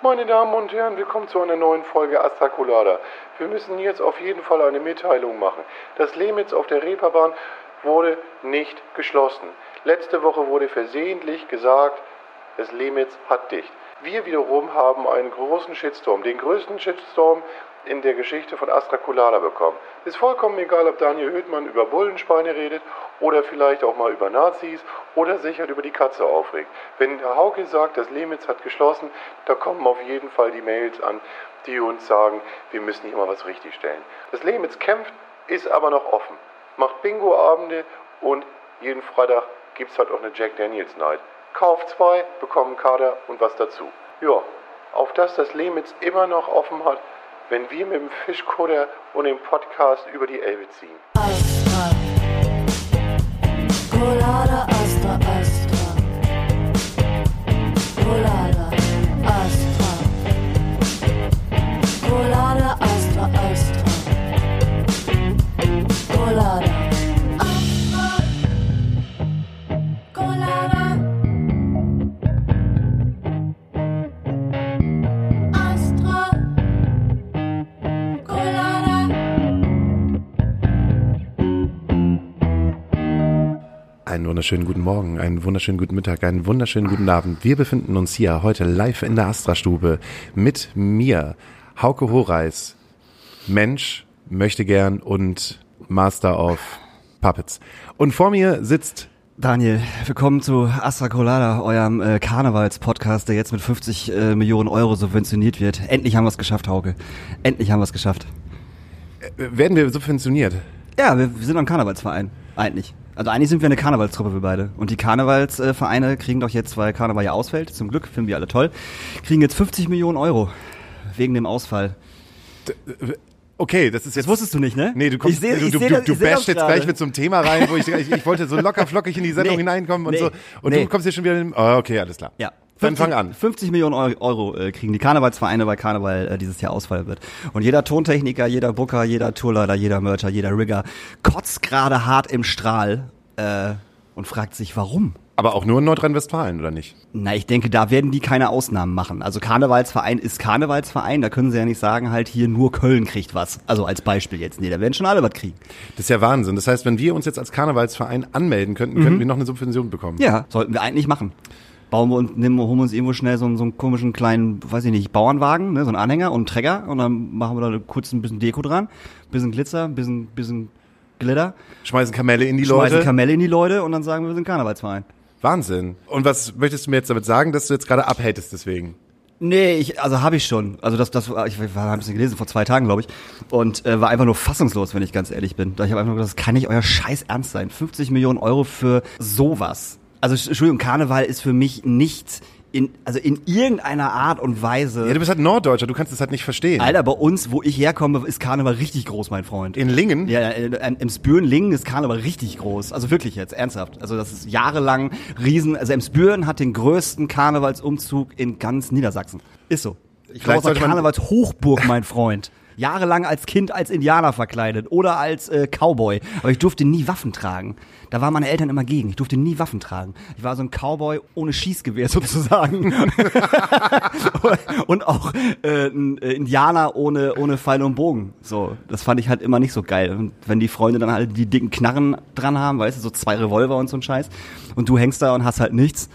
Meine Damen und Herren, willkommen zu einer neuen Folge Astra Colada. Wir müssen jetzt auf jeden Fall eine Mitteilung machen. Das Lehmitz auf der Reeperbahn wurde nicht geschlossen. Letzte Woche wurde versehentlich gesagt, das Lehmitz hat dicht. Wir wiederum haben einen großen Shitstorm, den größten Shitstorm in der Geschichte von Astra Colada bekommen. Ist vollkommen egal, ob Daniel Höhtmann über Bullenspeine redet oder vielleicht auch mal über Nazis oder sich halt über die Katze aufregt. Wenn der Hauke sagt, das Lehmitz hat geschlossen, da kommen auf jeden Fall die Mails an, die uns sagen, wir müssen hier mal was richtigstellen. Das Lehmitz kämpft, ist aber noch offen. Macht Bingo-Abende und jeden Freitag gibt es halt auch eine Jack Daniels Night. Kauft zwei, bekommt einen Kader und was dazu. Ja, auf das das Lehmitz immer noch offen hat, wenn wir mit dem Fischkutter und dem Podcast über die Elbe ziehen. Colada Einen wunderschönen guten Morgen, einen wunderschönen guten Mittag, einen wunderschönen guten Abend. Wir befinden uns hier heute live in der Astra-Stube mit mir, Hauke Horeis, Mensch, möchte gern und Master of Puppets. Und vor mir sitzt Daniel, willkommen zu Astra Colada, eurem äh, Karnevals-Podcast, der jetzt mit 50 äh, Millionen Euro subventioniert wird. Endlich haben wir es geschafft, Hauke. Endlich haben wir es geschafft. äh, werden wir subventioniert. Ja, wir, wir sind ein Karnevalsverein. Eigentlich. Also eigentlich sind wir eine Karnevalstruppe, wir beide. Und die Karnevalsvereine kriegen doch jetzt, weil Karneval ja ausfällt, zum Glück, finden wir alle toll, kriegen jetzt 50 Millionen Euro. Wegen dem Ausfall. Okay, das ist jetzt. Das wusstest du nicht, ne? Nee, du kommst, seh- du, du, du, das- du bashst jetzt gerade. gleich mit so einem Thema rein, wo ich, ich, ich wollte so locker flockig in die Sendung Nee. hineinkommen und Nee. so. Und Nee. du kommst hier schon wieder in, oh, okay, alles klar. Ja. Dann fang an. 50 Millionen Euro, Euro äh, kriegen die Karnevalsvereine, weil Karneval äh, dieses Jahr ausfallen wird. Und jeder Tontechniker, jeder Booker, jeder Tourleiter, jeder Mercher, jeder Rigger kotzt gerade hart im Strahl äh, und fragt sich, warum? Aber auch nur in Nordrhein-Westfalen, oder nicht? Na, ich denke, da werden die keine Ausnahmen machen. Also Karnevalsverein ist Karnevalsverein, da können sie ja nicht sagen, halt hier nur Köln kriegt was. Also als Beispiel jetzt. Nee, da werden schon alle was kriegen. Das ist ja Wahnsinn. Das heißt, wenn wir uns jetzt als Karnevalsverein anmelden könnten, könnten wir noch eine Subvention bekommen. Mhm. Ja, sollten wir eigentlich machen. Bauen wir und nehmen, holen wir uns irgendwo schnell so, einen- so einen komischen kleinen, weiß ich nicht, Bauernwagen, ne, so einen Anhänger und einen Träger und dann machen wir da kurz ein bisschen Deko dran, bisschen Glitzer, ein bisschen, bisschen Glitter, Schmeißen Kamelle in die schmeißen Leute. Kamelle in die Leute und dann sagen wir, wir sind Karnevalsverein. Wahnsinn. Und was möchtest du mir jetzt damit sagen, dass du jetzt gerade abhatest deswegen? Nee, ich, also habe ich schon. Also das, das, ich war ein bisschen gelesen vor zwei Tagen, glaube ich, und äh, war einfach nur fassungslos, wenn ich ganz ehrlich bin. Da ich habe einfach nur gedacht, das kann nicht euer Scheiß ernst sein. 50 Millionen Euro für sowas. Also Entschuldigung, Karneval ist für mich nicht in, also in irgendeiner Art und Weise. Ja, du bist halt Norddeutscher, du kannst das halt nicht verstehen. Alter, bei uns, wo ich herkomme, ist Karneval richtig groß, mein Freund. In Lingen? Ja, im Spüren-Lingen ist Karneval richtig groß. Also wirklich jetzt, ernsthaft. Also das ist jahrelang riesen, also Emsbüren hat den größten Karnevalsumzug in ganz Niedersachsen. Ist so. Ich sollte man- Karnevalshochburg, mein Freund. Jahrelang als Kind als Indianer verkleidet oder als äh, Cowboy. Aber ich durfte nie Waffen tragen. Da waren meine Eltern immer gegen. Ich durfte nie Waffen tragen. Ich war so ein Cowboy ohne Schießgewehr sozusagen. und auch äh, ein äh, Indianer ohne, ohne Pfeil und Bogen. So, das fand ich halt immer nicht so geil. Und wenn die Freunde dann halt die dicken Knarren dran haben, weißt du, so zwei Revolver und so ein Scheiß, und du hängst da und hast halt nichts,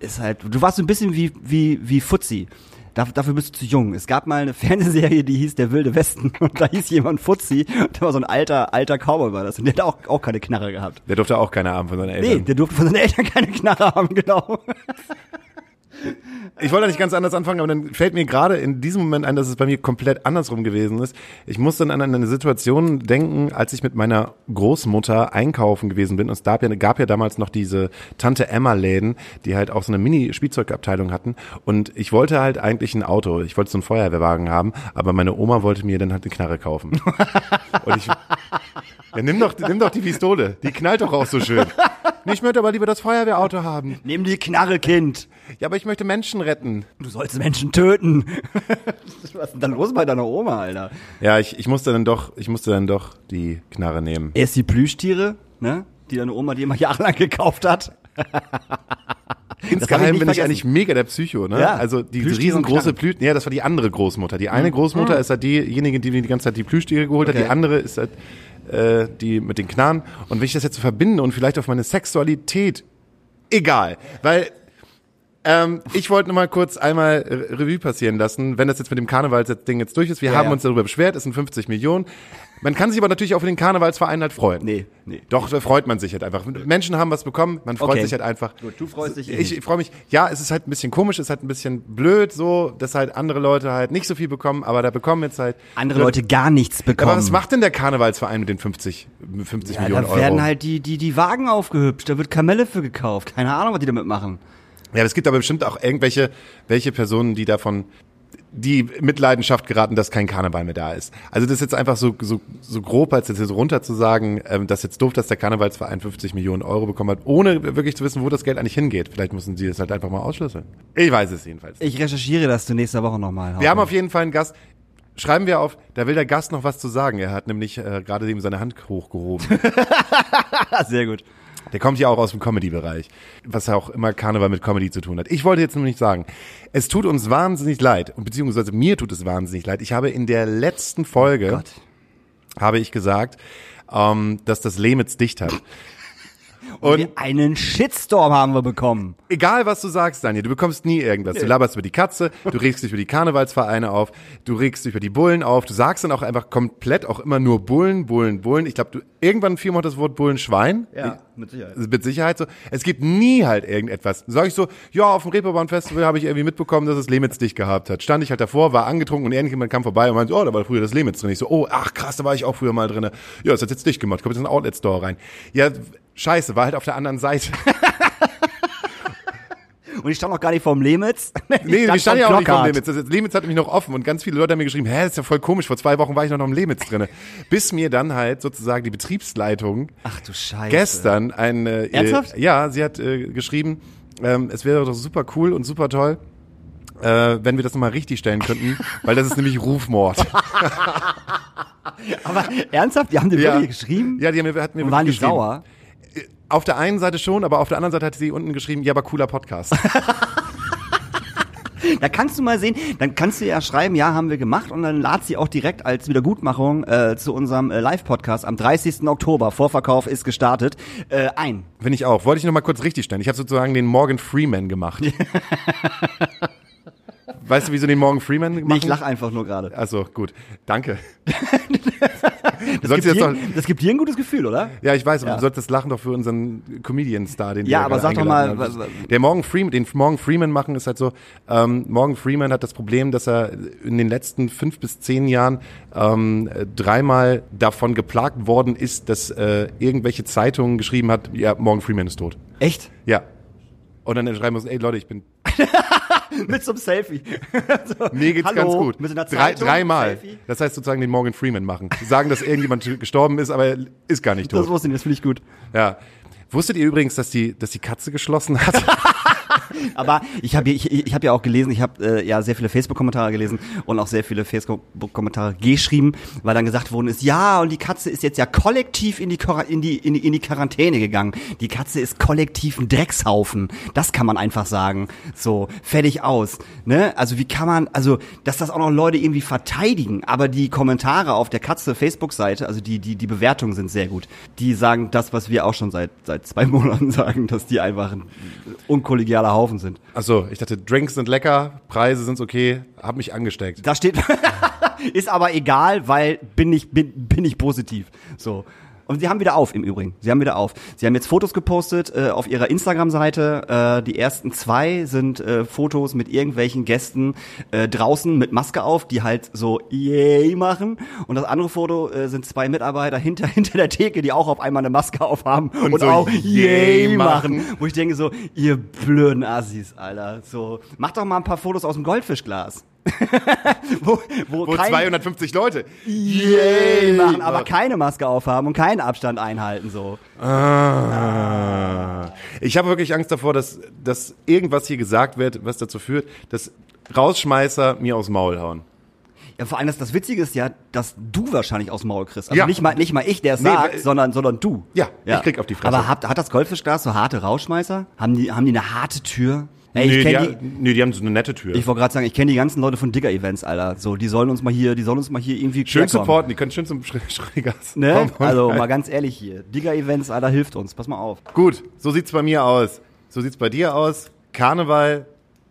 ist halt, du warst so ein bisschen wie, wie, wie Fuzzi. Da, dafür bist du zu jung. Es gab mal eine Fernsehserie, die hieß Der wilde Westen und da hieß jemand Fuzzi und der war so ein alter, alter Cowboy war das und der hat auch, auch keine Knarre gehabt. Der durfte auch keine haben von seinen Nee, Eltern. der durfte von seinen Eltern keine Knarre haben, genau. Ich wollte nicht ganz anders anfangen, aber dann fällt mir gerade in diesem Moment ein, dass es bei mir komplett andersrum gewesen ist. Ich muss dann an eine Situation denken, als ich mit meiner Großmutter einkaufen gewesen bin. Und es gab ja, gab ja damals noch diese Tante Emma-Läden, die halt auch so eine Mini-Spielzeugabteilung hatten. Und ich wollte halt eigentlich ein Auto. Ich wollte so einen Feuerwehrwagen haben, aber meine Oma wollte mir dann halt eine Knarre kaufen. Und ich, ja, nimm doch, nimm doch die Pistole. Die knallt doch auch so schön. Nee, Ich möchte aber lieber das Feuerwehrauto haben. Nimm die Knarre, Kind. Ja, aber ich möchte Menschen retten. Du sollst Menschen töten. Was ist denn da los bei deiner Oma, Alter? Ja, ich, ich musste dann doch, ich musste dann doch die Knarre nehmen. Erst die Plüschtiere, ne? Die deine Oma dir immer jahrelang gekauft hat. insgeheim nicht bin ich vergessen. eigentlich mega der Psycho, ne? Ja, also die Plüschtiere riesengroße. Blüten, ja, das war die andere Großmutter. Die eine Großmutter ist halt diejenige, die mir die ganze Zeit die Plüschtiere geholt hat, Okay. die andere ist halt äh, die mit den Knarren. Und wenn ich das jetzt so verbinde und vielleicht auf meine Sexualität, egal, weil ähm, ich wollte nur mal kurz einmal Re- Revue passieren lassen, wenn das jetzt mit dem Karnevalsding jetzt durch ist. Wir Ja, haben ja. uns darüber beschwert, es sind 50 Millionen. Man kann sich aber natürlich auch für den Karnevalsverein halt freuen. Nee, nee. Doch, da freut man sich halt einfach. Menschen haben was bekommen, man freut Okay. sich halt einfach. Gut, du freust dich eh Ich, ich freue mich. Ja, es ist halt ein bisschen komisch, es ist halt ein bisschen blöd so, dass halt andere Leute halt nicht so viel bekommen, aber da bekommen jetzt halt Andere Leute gar nichts bekommen. Aber was macht denn der Karnevalsverein mit den 50, 50 ja, Millionen da Euro? werden halt die, die, die Wagen aufgehübscht, da wird Kamelle für gekauft. Keine Ahnung, was die damit machen. Ja, es gibt aber bestimmt auch irgendwelche welche Personen, die davon die Mitleidenschaft geraten, dass kein Karneval mehr da ist. Also das ist jetzt einfach so, so, so grob, als jetzt so runter zu sagen, ähm, das ist jetzt doof, dass der Karnevalsverein 50 Millionen Euro bekommen hat, ohne wirklich zu wissen, wo das Geld eigentlich hingeht. Vielleicht müssen sie das halt einfach mal ausschlüsseln. Ich weiß es jedenfalls. Ich recherchiere das zu nächster Woche nochmal. Wir haben auf jeden Fall einen Gast. Schreiben wir auf, da will der Gast noch was zu sagen. Er hat nämlich äh, gerade eben seine Hand hochgehoben. Sehr gut. Der kommt ja auch aus dem Comedy-Bereich, was ja auch immer Karneval mit Comedy zu tun hat. Ich wollte jetzt nämlich sagen, es tut uns wahnsinnig leid, und beziehungsweise mir tut es wahnsinnig leid. Ich habe in der letzten Folge, Gott. habe ich gesagt, ähm, dass das Lehmitz dicht hat. Und Und einen Shitstorm haben wir bekommen. egal was du sagst, Daniel, du bekommst nie irgendwas. Du laberst über die Katze, du regst dich über die Karnevalsvereine auf, du regst dich über die Bullen auf, du sagst dann auch einfach komplett auch immer nur Bullen, Bullen, Bullen. Ich glaube, du irgendwann fiel mal das Wort Bullenschwein. mit Sicherheit. Mit Sicherheit so. Es gibt nie halt irgendetwas. Sag ich so, ja, auf dem Reeperbahn-Festival habe ich irgendwie mitbekommen, dass es Lemitz dicht gehabt hat. Stand ich halt davor, war angetrunken und irgendjemand kam vorbei und meinte, oh, da war früher das Lemitz drin. Ich so, oh, ach krass, da war ich auch früher mal drin. Ja, das hat jetzt dicht gemacht. Kommt jetzt in den Outlet-Store rein. Ja, scheiße, war halt auf der anderen Seite. Und ich stand noch gar nicht vorm Lemitz. Nee, stand wir standen ja vorm auch nicht Knockout. Lemitz. Das Lemitz hat mich noch offen und ganz viele Leute haben mir geschrieben, hä, das ist ja voll komisch, vor zwei Wochen war ich noch im Lemitz drinne. Bis mir dann halt sozusagen die Betriebsleitung Ach du Scheiße. gestern ein äh, Ernsthaft? Ja, sie hat äh, geschrieben, ähm, es wäre doch super cool und super toll, äh, wenn wir das nochmal richtig stellen könnten, weil das ist nämlich Rufmord. Aber ernsthaft? Die haben dir ja. wirklich geschrieben? Ja, die haben mir, hat mir Und waren die wirklich geschrieben. sauer? Auf der einen Seite schon, aber auf der anderen Seite hat sie unten geschrieben, ja, aber cooler Podcast. Da kannst du mal sehen, dann kannst du ja schreiben, ja, haben wir gemacht und dann lad sie auch direkt als Wiedergutmachung äh, zu unserem äh, Live-Podcast am 30. Oktober, Vorverkauf ist gestartet, äh, ein. Finde ich auch. Wollte ich noch mal kurz richtig stellen. Ich habe sozusagen den Morgan Freeman gemacht. weißt du, wieso den Morgan Freeman gemacht? Nee, ich lach einfach nur gerade. Also gut, danke. Das, gibt dir- doch, das gibt dir ein gutes Gefühl, oder? ja, ich weiß, aber Ja. du sollst das Lachen doch für unseren Comedian-Star, den Ja, aber sag doch mal, haben. wa- wa- Der Morgan Freeman, den Morgan Freeman machen ist halt so, ähm, Morgan Freeman hat das Problem, dass er in den letzten fünf bis zehn Jahren ähm, dreimal davon geplagt worden ist, dass äh, irgendwelche Zeitungen geschrieben hat, ja, Morgan Freeman ist tot. Echt? Ja. Und dann schreiben wir uns, ey Leute, ich bin Mit so einem Selfie. so, Mir geht's hallo, ganz gut. Mit so einer Drei, dreimal. Das heißt sozusagen den Morgan Freeman machen. Sagen, dass irgendjemand gestorben ist, aber er ist gar nicht Das tot. wusste ich, das finde ich gut. Ja. Wusstet ihr übrigens, dass die, dass die Katze geschlossen hat? Aber ich habe ich, ich hab ja auch gelesen, ich habe äh, ja sehr viele Facebook-Kommentare gelesen und auch sehr viele Facebook-Kommentare geschrieben, weil dann gesagt worden ist, ja, und die Katze ist jetzt ja kollektiv in die, in die, in die, in die Quarantäne gegangen. Die Katze ist kollektiv ein Dreckshaufen. Das kann man einfach sagen. So, fertig aus. Ne? Also wie kann man, also, dass das auch noch Leute irgendwie verteidigen, aber die Kommentare auf der Katze Facebook-Seite, also die, die, die Bewertungen sind sehr gut. Die sagen das, was wir auch schon seit, seit zwei Monaten sagen, dass die einfach ein unkollegialer Haufen sind. Achso, ich dachte, Drinks sind lecker, Preise sind okay, hab mich angesteckt. Da steht, ist aber egal, weil bin ich, bin, bin ich positiv. So. Und sie haben wieder auf im Übrigen. Sie haben wieder auf. Sie haben jetzt Fotos gepostet äh, auf ihrer Instagram-Seite. Äh, die ersten zwei sind äh, Fotos mit irgendwelchen Gästen äh, draußen mit Maske auf, die halt so yay machen. Und das andere Foto äh, sind zwei Mitarbeiter hinter hinter der Theke, die auch auf einmal eine Maske aufhaben und, so auch yay yay machen. machen. Wo ich denke so, ihr blöden Assis, Alter. So, macht doch mal ein paar Fotos aus dem Goldfischglas. Wo, wo, Wo kein, 250 Leute. Yay machen, aber keine Maske aufhaben und keinen Abstand einhalten so. Ah. Ich habe wirklich Angst davor, dass, dass irgendwas hier gesagt wird, was dazu führt, dass Rausschmeißer mir aufs Maul hauen. Ja, vor allem das, das Witzige ist ja, dass du wahrscheinlich aus dem Maul kriegst. Also Ja. nicht mal nicht mal ich, der es Nee, sagt, sondern sondern du. Ja, ich krieg auf die Fresse. Aber hat, hat das Goldfischglas so harte Rauschmeißer? Haben die haben die eine harte Tür? Ey, nee, ich die, ha- nee, die haben so eine nette Tür. die, ich wollte gerade sagen, ich kenne die ganzen Leute von Digger Events, Alter. So, die sollen uns mal hier, die sollen uns mal hier irgendwie schön supporten, die können schön zum Schrägers Ne? Also mal ganz ehrlich hier, Digger Events, Alter, hilft uns. Pass mal auf. Gut, so sieht's bei mir aus. So sieht's bei dir aus. Karneval,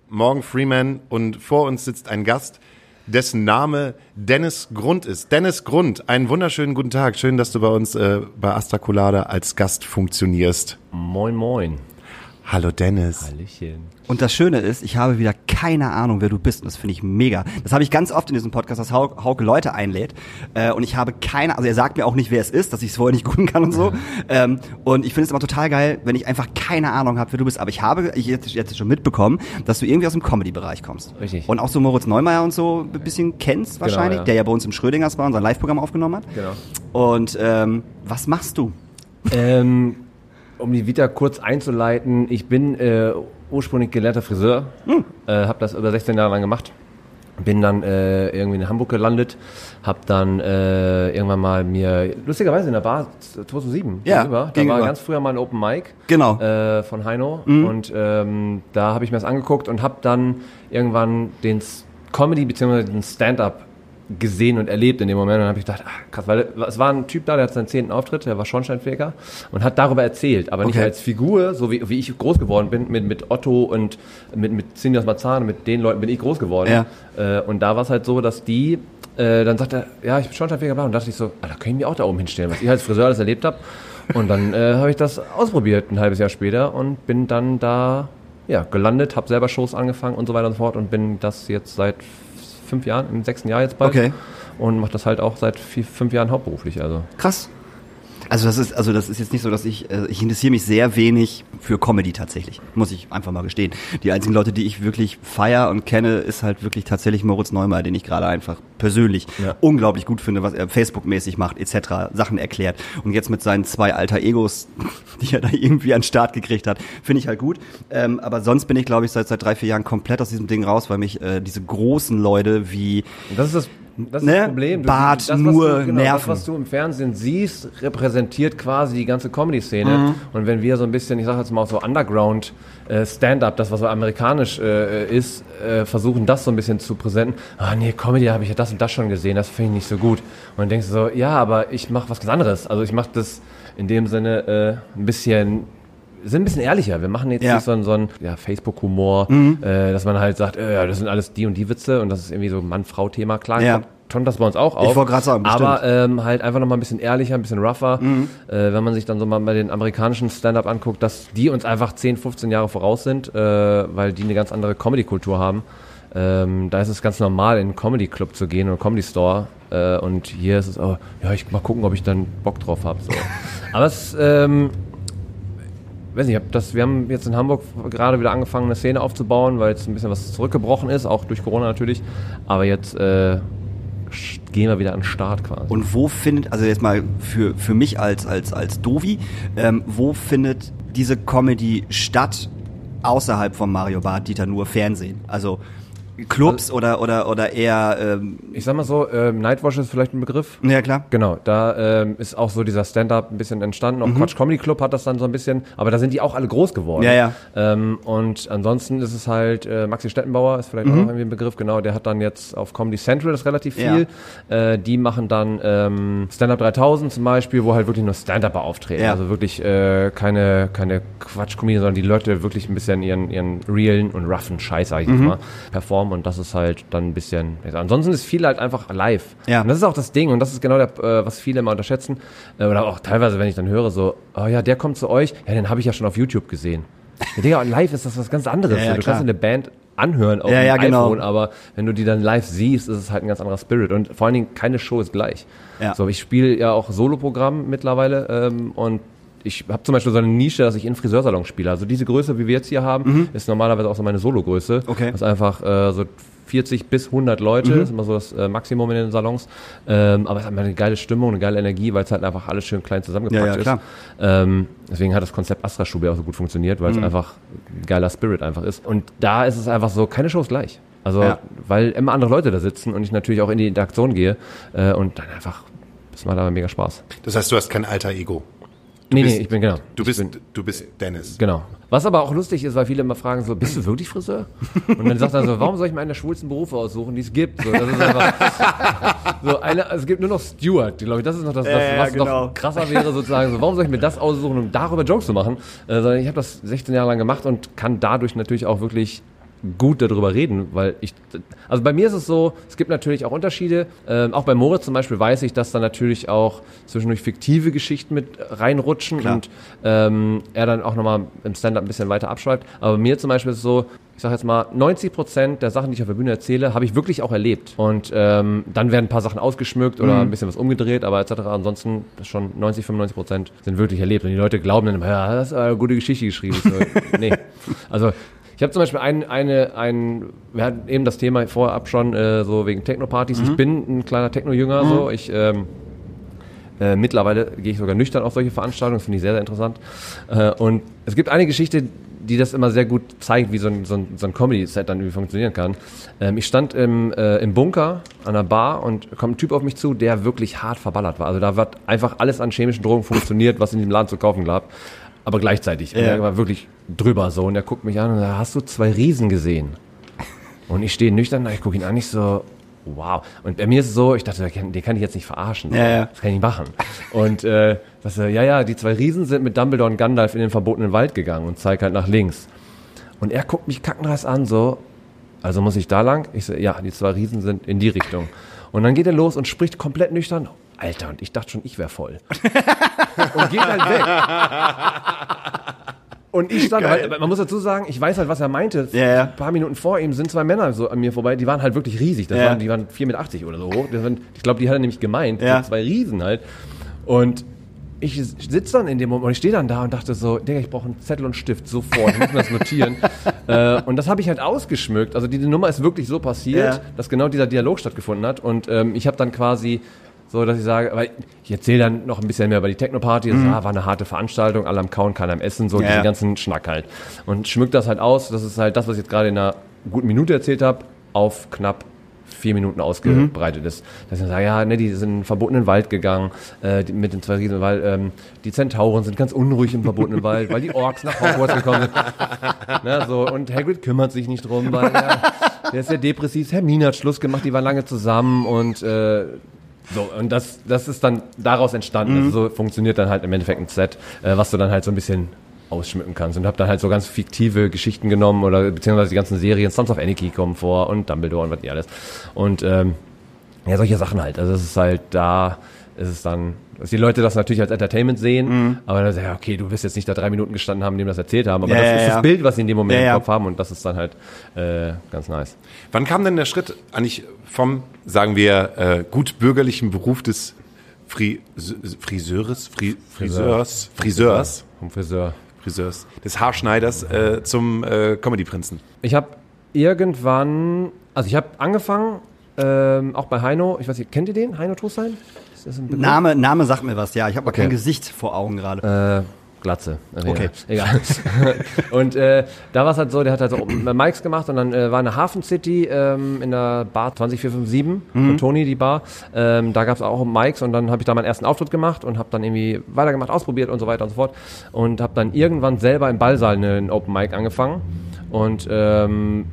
morgen Freeman und vor uns sitzt ein Gast, dessen Name Dennis Grund ist. Dennis Grund, einen wunderschönen guten Tag. Schön, dass du bei uns äh, bei Astra Colada als Gast funktionierst. Moin, moin. Hallo Dennis. Hallöchen. Und das Schöne ist, ich habe wieder keine Ahnung, wer du bist. Und das finde ich mega. Das habe ich ganz oft in diesem Podcast, dass Hau- Hauke Leute einlädt. Äh, und ich habe keine, also er sagt mir auch nicht, wer es ist, dass ich es vorher nicht googeln kann und so. ähm, und ich finde es immer total geil, wenn ich einfach keine Ahnung habe, wer du bist. Aber ich habe ich jetzt, jetzt schon mitbekommen, dass du irgendwie aus dem Comedy-Bereich kommst. Richtig. Und auch so Moritz Neumeier und so ein bisschen kennst wahrscheinlich, ja. der ja bei uns im Schrödingers war, unser Live-Programm aufgenommen hat. Genau. Und ähm, was machst du? Ähm, um die Vita kurz einzuleiten, ich bin äh, ursprünglich gelehrter Friseur, äh, habe das über 16 Jahre lang gemacht. Bin dann äh, irgendwie in Hamburg gelandet, habe dann äh, irgendwann mal mir, lustigerweise in der Bar 2007, Ja, gegenüber, da gegenüber. war ganz früher mal ein Open Mic Genau. äh, von Heino und ähm, da habe ich mir das angeguckt und habe dann irgendwann den Comedy bzw. den Stand-Up gesehen und erlebt in dem Moment und habe ich gedacht, ach, krass, weil es war ein Typ da, der hat seinen zehnten Auftritt, der war Schornsteinfeger und hat darüber erzählt, aber nicht Okay. als Figur, so wie, wie ich groß geworden bin, mit, mit Otto und mit, mit Cindy aus Marzahn, mit den Leuten bin ich groß geworden. Äh, und da war es halt so, dass die, äh, dann sagt er, ja, ich bin Schornsteinfeger, bla, und dachte ich so, ah, da kann ich mich auch da oben hinstellen, was ich als Friseur alles erlebt habe. Und dann äh, habe ich das ausprobiert ein halbes Jahr später und bin dann da ja, gelandet, habe selber Shows angefangen und so weiter und so fort und bin das jetzt seit fünf Jahren, im sechsten Jahr jetzt bald. Okay. Und mache das halt auch seit vier, fünf Jahren hauptberuflich. Also Krass. Also das ist, also das ist jetzt nicht so, dass ich, äh, ich interessiere mich sehr wenig für Comedy tatsächlich, muss ich einfach mal gestehen. Die einzigen Leute, die ich wirklich feier und kenne, ist halt wirklich tatsächlich Moritz Neumeier, den ich gerade einfach persönlich Ja. unglaublich gut finde, was er Facebook-mäßig macht, etc., Sachen erklärt. Und jetzt mit seinen zwei alter Egos, die er da irgendwie an den Start gekriegt hat, finde ich halt gut. Ähm, aber sonst bin ich, glaube ich, seit, seit drei, vier Jahren komplett aus diesem Ding raus, weil mich äh, diese großen Leute wie Und das ist das, das, ist Ne? das Problem. Du- Bart, das, was nur du, genau, Nerven. Das, was du im Fernsehen siehst, repräsentiert quasi die ganze Comedy-Szene. Mhm. Und wenn wir so ein bisschen, ich sag jetzt mal so Underground äh, Stand-up, das was so amerikanisch äh, ist, äh, versuchen das so ein bisschen zu präsenten. Ah nee, Comedy habe ich ja das und das schon gesehen, das finde ich nicht so gut. Und dann denkst du so, ja, aber ich mache was ganz anderes. Also ich mache das in dem Sinne äh, ein bisschen sind ein bisschen ehrlicher. Wir machen jetzt Ja. Mhm. nicht so einen, so einen ja, Facebook-Humor, äh, dass man halt sagt, äh, das sind alles die und die Witze und das ist irgendwie so Mann-Frau-Thema. Klar, Ja. kommt das bei uns auch auf. wollte gerade sagen, bestimmt. Aber ähm, halt einfach nochmal ein bisschen ehrlicher, ein bisschen rougher. Mhm. Äh, wenn man sich dann so mal bei den amerikanischen Stand-Up anguckt, dass die uns einfach 10, 15 Jahre voraus sind, äh, weil die eine ganz andere Comedy-Kultur haben. Ähm, da ist es ganz normal, in einen Comedy-Club zu gehen oder Comedy Store. Äh, und hier ist es auch, ja, ich mal gucken, ob ich dann Bock drauf habe. So. Aber es, ähm, weiß nicht, das, wir haben jetzt in Hamburg gerade wieder angefangen, eine Szene aufzubauen, weil jetzt ein bisschen was zurückgebrochen ist, auch durch Corona natürlich. Aber jetzt äh, gehen wir wieder an den Start quasi. Und wo findet, also jetzt mal für, für mich als, als, als Dovi, ähm, wo findet diese Comedy statt außerhalb von Mario Barth, Dieter nur Fernsehen? Also Clubs oder, oder, oder eher, ähm, ich sag mal so, ähm, Nightwash ist vielleicht ein Begriff. ja klar. Genau, da ähm, ist auch so dieser Stand-up ein bisschen entstanden. Auch Mhm. Quatsch Comedy Club hat das dann so ein bisschen, aber da sind die auch alle groß geworden. Ja, ja. Ähm, und ansonsten ist es halt, äh, Maxi Stettenbauer ist vielleicht auch noch irgendwie ein Begriff, genau, der hat dann jetzt auf Comedy Central das relativ Mhm. Ja. viel. Äh, die machen dann ähm, Stand-up 3000 zum Beispiel, wo halt wirklich nur Stand-Upper auftreten. Ja. Also wirklich äh, keine, keine Quatsch-Comedy, sondern die Leute wirklich ein bisschen ihren, ihren realen und roughen Scheiß, sag ich Mhm. mal, performen und das ist halt dann ein bisschen, ansonsten ist viel halt einfach live. Ja. Und das ist auch das Ding und das ist genau der, äh, was viele immer unterschätzen äh, oder auch teilweise, wenn ich dann höre so, oh ja, der kommt zu euch, ja, den habe ich ja schon auf YouTube gesehen. Ja, Digga, live ist das was ganz anderes. Ja, ja, du klar. kannst eine Band anhören auf Ja, dem ja, genau. iPhone, aber wenn du die dann live siehst, ist es halt ein ganz anderer Spirit und vor allen Dingen keine Show ist gleich. Ja. So, ich spiele ja auch Soloprogramm mittlerweile ähm, und ich habe zum Beispiel so eine Nische, dass ich in Friseursalon spiele. Also diese Größe, wie wir jetzt hier haben, ist normalerweise auch so meine Solo-Größe. Mhm. Okay. Das ist einfach äh, so 40 bis 100 Leute, Mhm. ist immer so das äh, Maximum in den Salons. Ähm, aber es hat immer eine geile Stimmung, eine geile Energie, weil es halt einfach alles schön klein zusammengepackt Ja, ja, klar. ist. Ähm, deswegen hat das Konzept Astra Stube auch so gut funktioniert, weil es Mhm. einfach ein geiler Spirit einfach ist. Und da ist es einfach so, keine Show ist gleich. Also, Ja. weil immer andere Leute da sitzen und ich natürlich auch in die Interaktion gehe äh, und dann einfach, das macht aber mega Spaß. Das heißt, du hast kein alter Ego. Nee, bist- nee, ich bin genau. Du bist, bin, du bist Dennis. Genau. Was aber auch lustig ist, weil viele immer fragen so, bist du wirklich Friseur? Und dann sagt er so, warum soll ich mir einen der schwulsten Berufe aussuchen, die es gibt? So, das ist einfach, so eine, es gibt nur noch Steward, glaube ich. Das ist noch das, das ja, was genau. noch krasser wäre sozusagen. So, warum soll ich mir das aussuchen, um darüber Jokes zu machen? Äh, sondern ich habe das 16 Jahre lang gemacht und kann dadurch natürlich auch wirklich gut darüber reden, weil ich, also bei mir ist es so, es gibt natürlich auch Unterschiede. Ähm, auch bei Moritz zum Beispiel weiß ich, dass da natürlich auch zwischendurch fiktive Geschichten mit reinrutschen Klar. und ähm, er dann auch nochmal im Stand-up ein bisschen weiter abschreibt. Aber bei mir zum Beispiel ist es so, ich sage jetzt mal, 90 Prozent der Sachen, die ich auf der Bühne erzähle, habe ich wirklich auch erlebt. Und ähm, dann werden ein paar Sachen ausgeschmückt oder ein bisschen was umgedreht, aber etc. Ansonsten schon 90, 95 Prozent sind wirklich erlebt. Und die Leute glauben dann immer, ja, das ist eine gute Geschichte geschrieben. So, nee. Also ich habe zum Beispiel ein, eine, ein, wir hatten eben das Thema vorab schon, äh, so wegen Techno-Partys. Ich bin ein kleiner Techno-Jünger, so. Ich, ähm, äh, mittlerweile gehe ich sogar nüchtern auf solche Veranstaltungen, das finde ich sehr, sehr interessant. Äh, und es gibt eine Geschichte, die das immer sehr gut zeigt, wie so ein, so ein, so ein Comedy-Set dann irgendwie funktionieren kann. Ähm, ich stand im, äh, im Bunker an der Bar und kommt ein Typ auf mich zu, der wirklich hart verballert war. Also da wird einfach alles an chemischen Drogen funktioniert, was in dem Laden zu kaufen gab. Aber gleichzeitig. Und Ja. er war wirklich drüber so. Und er guckt mich an und sagt, hast du zwei Riesen gesehen? Und ich stehe nüchtern, da, ich gucke ihn an, ich so, wow. Und bei mir ist es so, ich dachte, den kann, ich jetzt nicht verarschen. Ja, ja. Das kann ich nicht machen. Und äh, äh, ja, ja, die zwei Riesen sind mit Dumbledore und Gandalf in den verbotenen Wald gegangen und zeigt halt nach links. Und er guckt mich kackenreis an, so, also muss ich da lang? Ich so, ja, die zwei Riesen sind in die Richtung. Und dann geht er los und spricht komplett nüchtern. Alter, und ich dachte schon, ich wäre voll. und geht halt weg. Und ich stand halt, man muss dazu sagen, ich weiß halt, was er meinte. Ja, ja. Ein paar Minuten vor ihm sind zwei Männer so an mir vorbei, die waren halt wirklich riesig. Das Ja. waren, die waren 4,80 Meter oder so hoch. Waren, ich glaube, die hat er nämlich gemeint. Ja. Zwei Riesen halt. Und ich sitze dann in dem Moment und ich stehe dann da und dachte so, Digga, ich brauche einen Zettel und Stift sofort, ich muss mir das notieren. äh, und das habe ich halt ausgeschmückt. Also diese Nummer ist wirklich so passiert, Ja. dass genau dieser Dialog stattgefunden hat. Und ähm, ich habe dann quasi so, dass ich sage, weil ich erzähle dann noch ein bisschen mehr über die Techno-Party. Mhm. Ah, war eine harte Veranstaltung, alle am Kauen, keiner am Essen, so Ja. diesen ganzen Schnack halt. Und schmückt das halt aus. Das ist halt das, was ich jetzt gerade in einer guten Minute erzählt habe, auf knapp vier Minuten ausgebreitet ist. Dass ich sage, ja, ne, die sind in den verbotenen Wald gegangen, äh, die, mit den zwei Riesen, weil ähm, die Zentauren sind ganz unruhig im verbotenen Wald, weil die Orks nach Hogwarts gekommen sind. ne, so, und Hagrid kümmert sich nicht drum, weil ja, der ist sehr depressiv. Hermine hat Schluss gemacht, die waren lange zusammen und äh, so, und das, das ist dann daraus entstanden. Also so funktioniert dann halt im Endeffekt ein Set, äh, was du dann halt so ein bisschen ausschmücken kannst. Und hab dann halt so ganz fiktive Geschichten genommen oder beziehungsweise die ganzen Serien, Sons of Anarchy kommen vor und Dumbledore und was nicht alles. Und ähm, ja, solche Sachen halt. Also es ist halt da, ist es dann, dass die Leute das natürlich als Entertainment sehen, aber dann sagen, ja, okay, du wirst jetzt nicht da drei Minuten gestanden haben, dem das erzählt haben, aber Ja, das ja, ist das Bild, was sie in dem Moment im Kopf haben und das ist dann halt äh, ganz nice. Wann kam denn der Schritt eigentlich vom, sagen wir, äh, gut bürgerlichen Beruf des Fri Friseures, Fri Friseurs, Friseurs, Vom Friseur. Friseurs, des Haarschneiders äh, zum äh, Comedy-Prinzen? Ich habe irgendwann, also ich habe angefangen, ähm, auch bei Heino, ich weiß nicht, kennt ihr den? Heino Trustein? Ist das ein Begriff? Name, Name sagt mir was, ja. Ich habe aber Okay. kein Gesicht vor Augen gerade. Äh, Glatze. Okay. Egal. und äh, da war es halt so, der hat halt so Mikes gemacht und dann äh, war eine Hafen City ähm, in der Bar 20457 von Toni, die Bar. Ähm, da gab es auch Mikes und dann habe ich da meinen ersten Auftritt gemacht und habe dann irgendwie weitergemacht, ausprobiert und so weiter und so fort. Und habe dann irgendwann selber im Ballsaal einen Open Mic angefangen. Und ähm,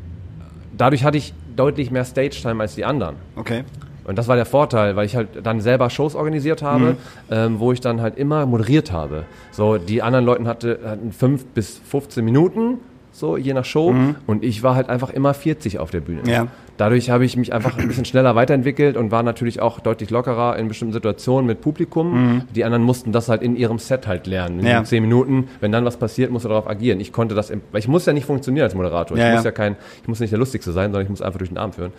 dadurch hatte ich deutlich mehr Stage-Time als die anderen. Okay. Und das war der Vorteil, weil ich halt dann selber Shows organisiert habe, ähm, wo ich dann halt immer moderiert habe. So, die anderen Leuten hatte, hatten fünf bis 15 Minuten, so je nach Show. Und ich war halt einfach immer 40 auf der Bühne. Ja. Dadurch habe ich mich einfach ein bisschen schneller weiterentwickelt und war natürlich auch deutlich lockerer in bestimmten Situationen mit Publikum. Die anderen mussten das halt in ihrem Set halt lernen. In Ja. 10 Minuten, wenn dann was passiert, musst du darauf agieren. Ich konnte das, weil ich muss ja nicht funktionieren als Moderator. Ja, ich muss ja kein, ich muss nicht der Lustigste sein, sondern ich muss einfach durch den Arm führen.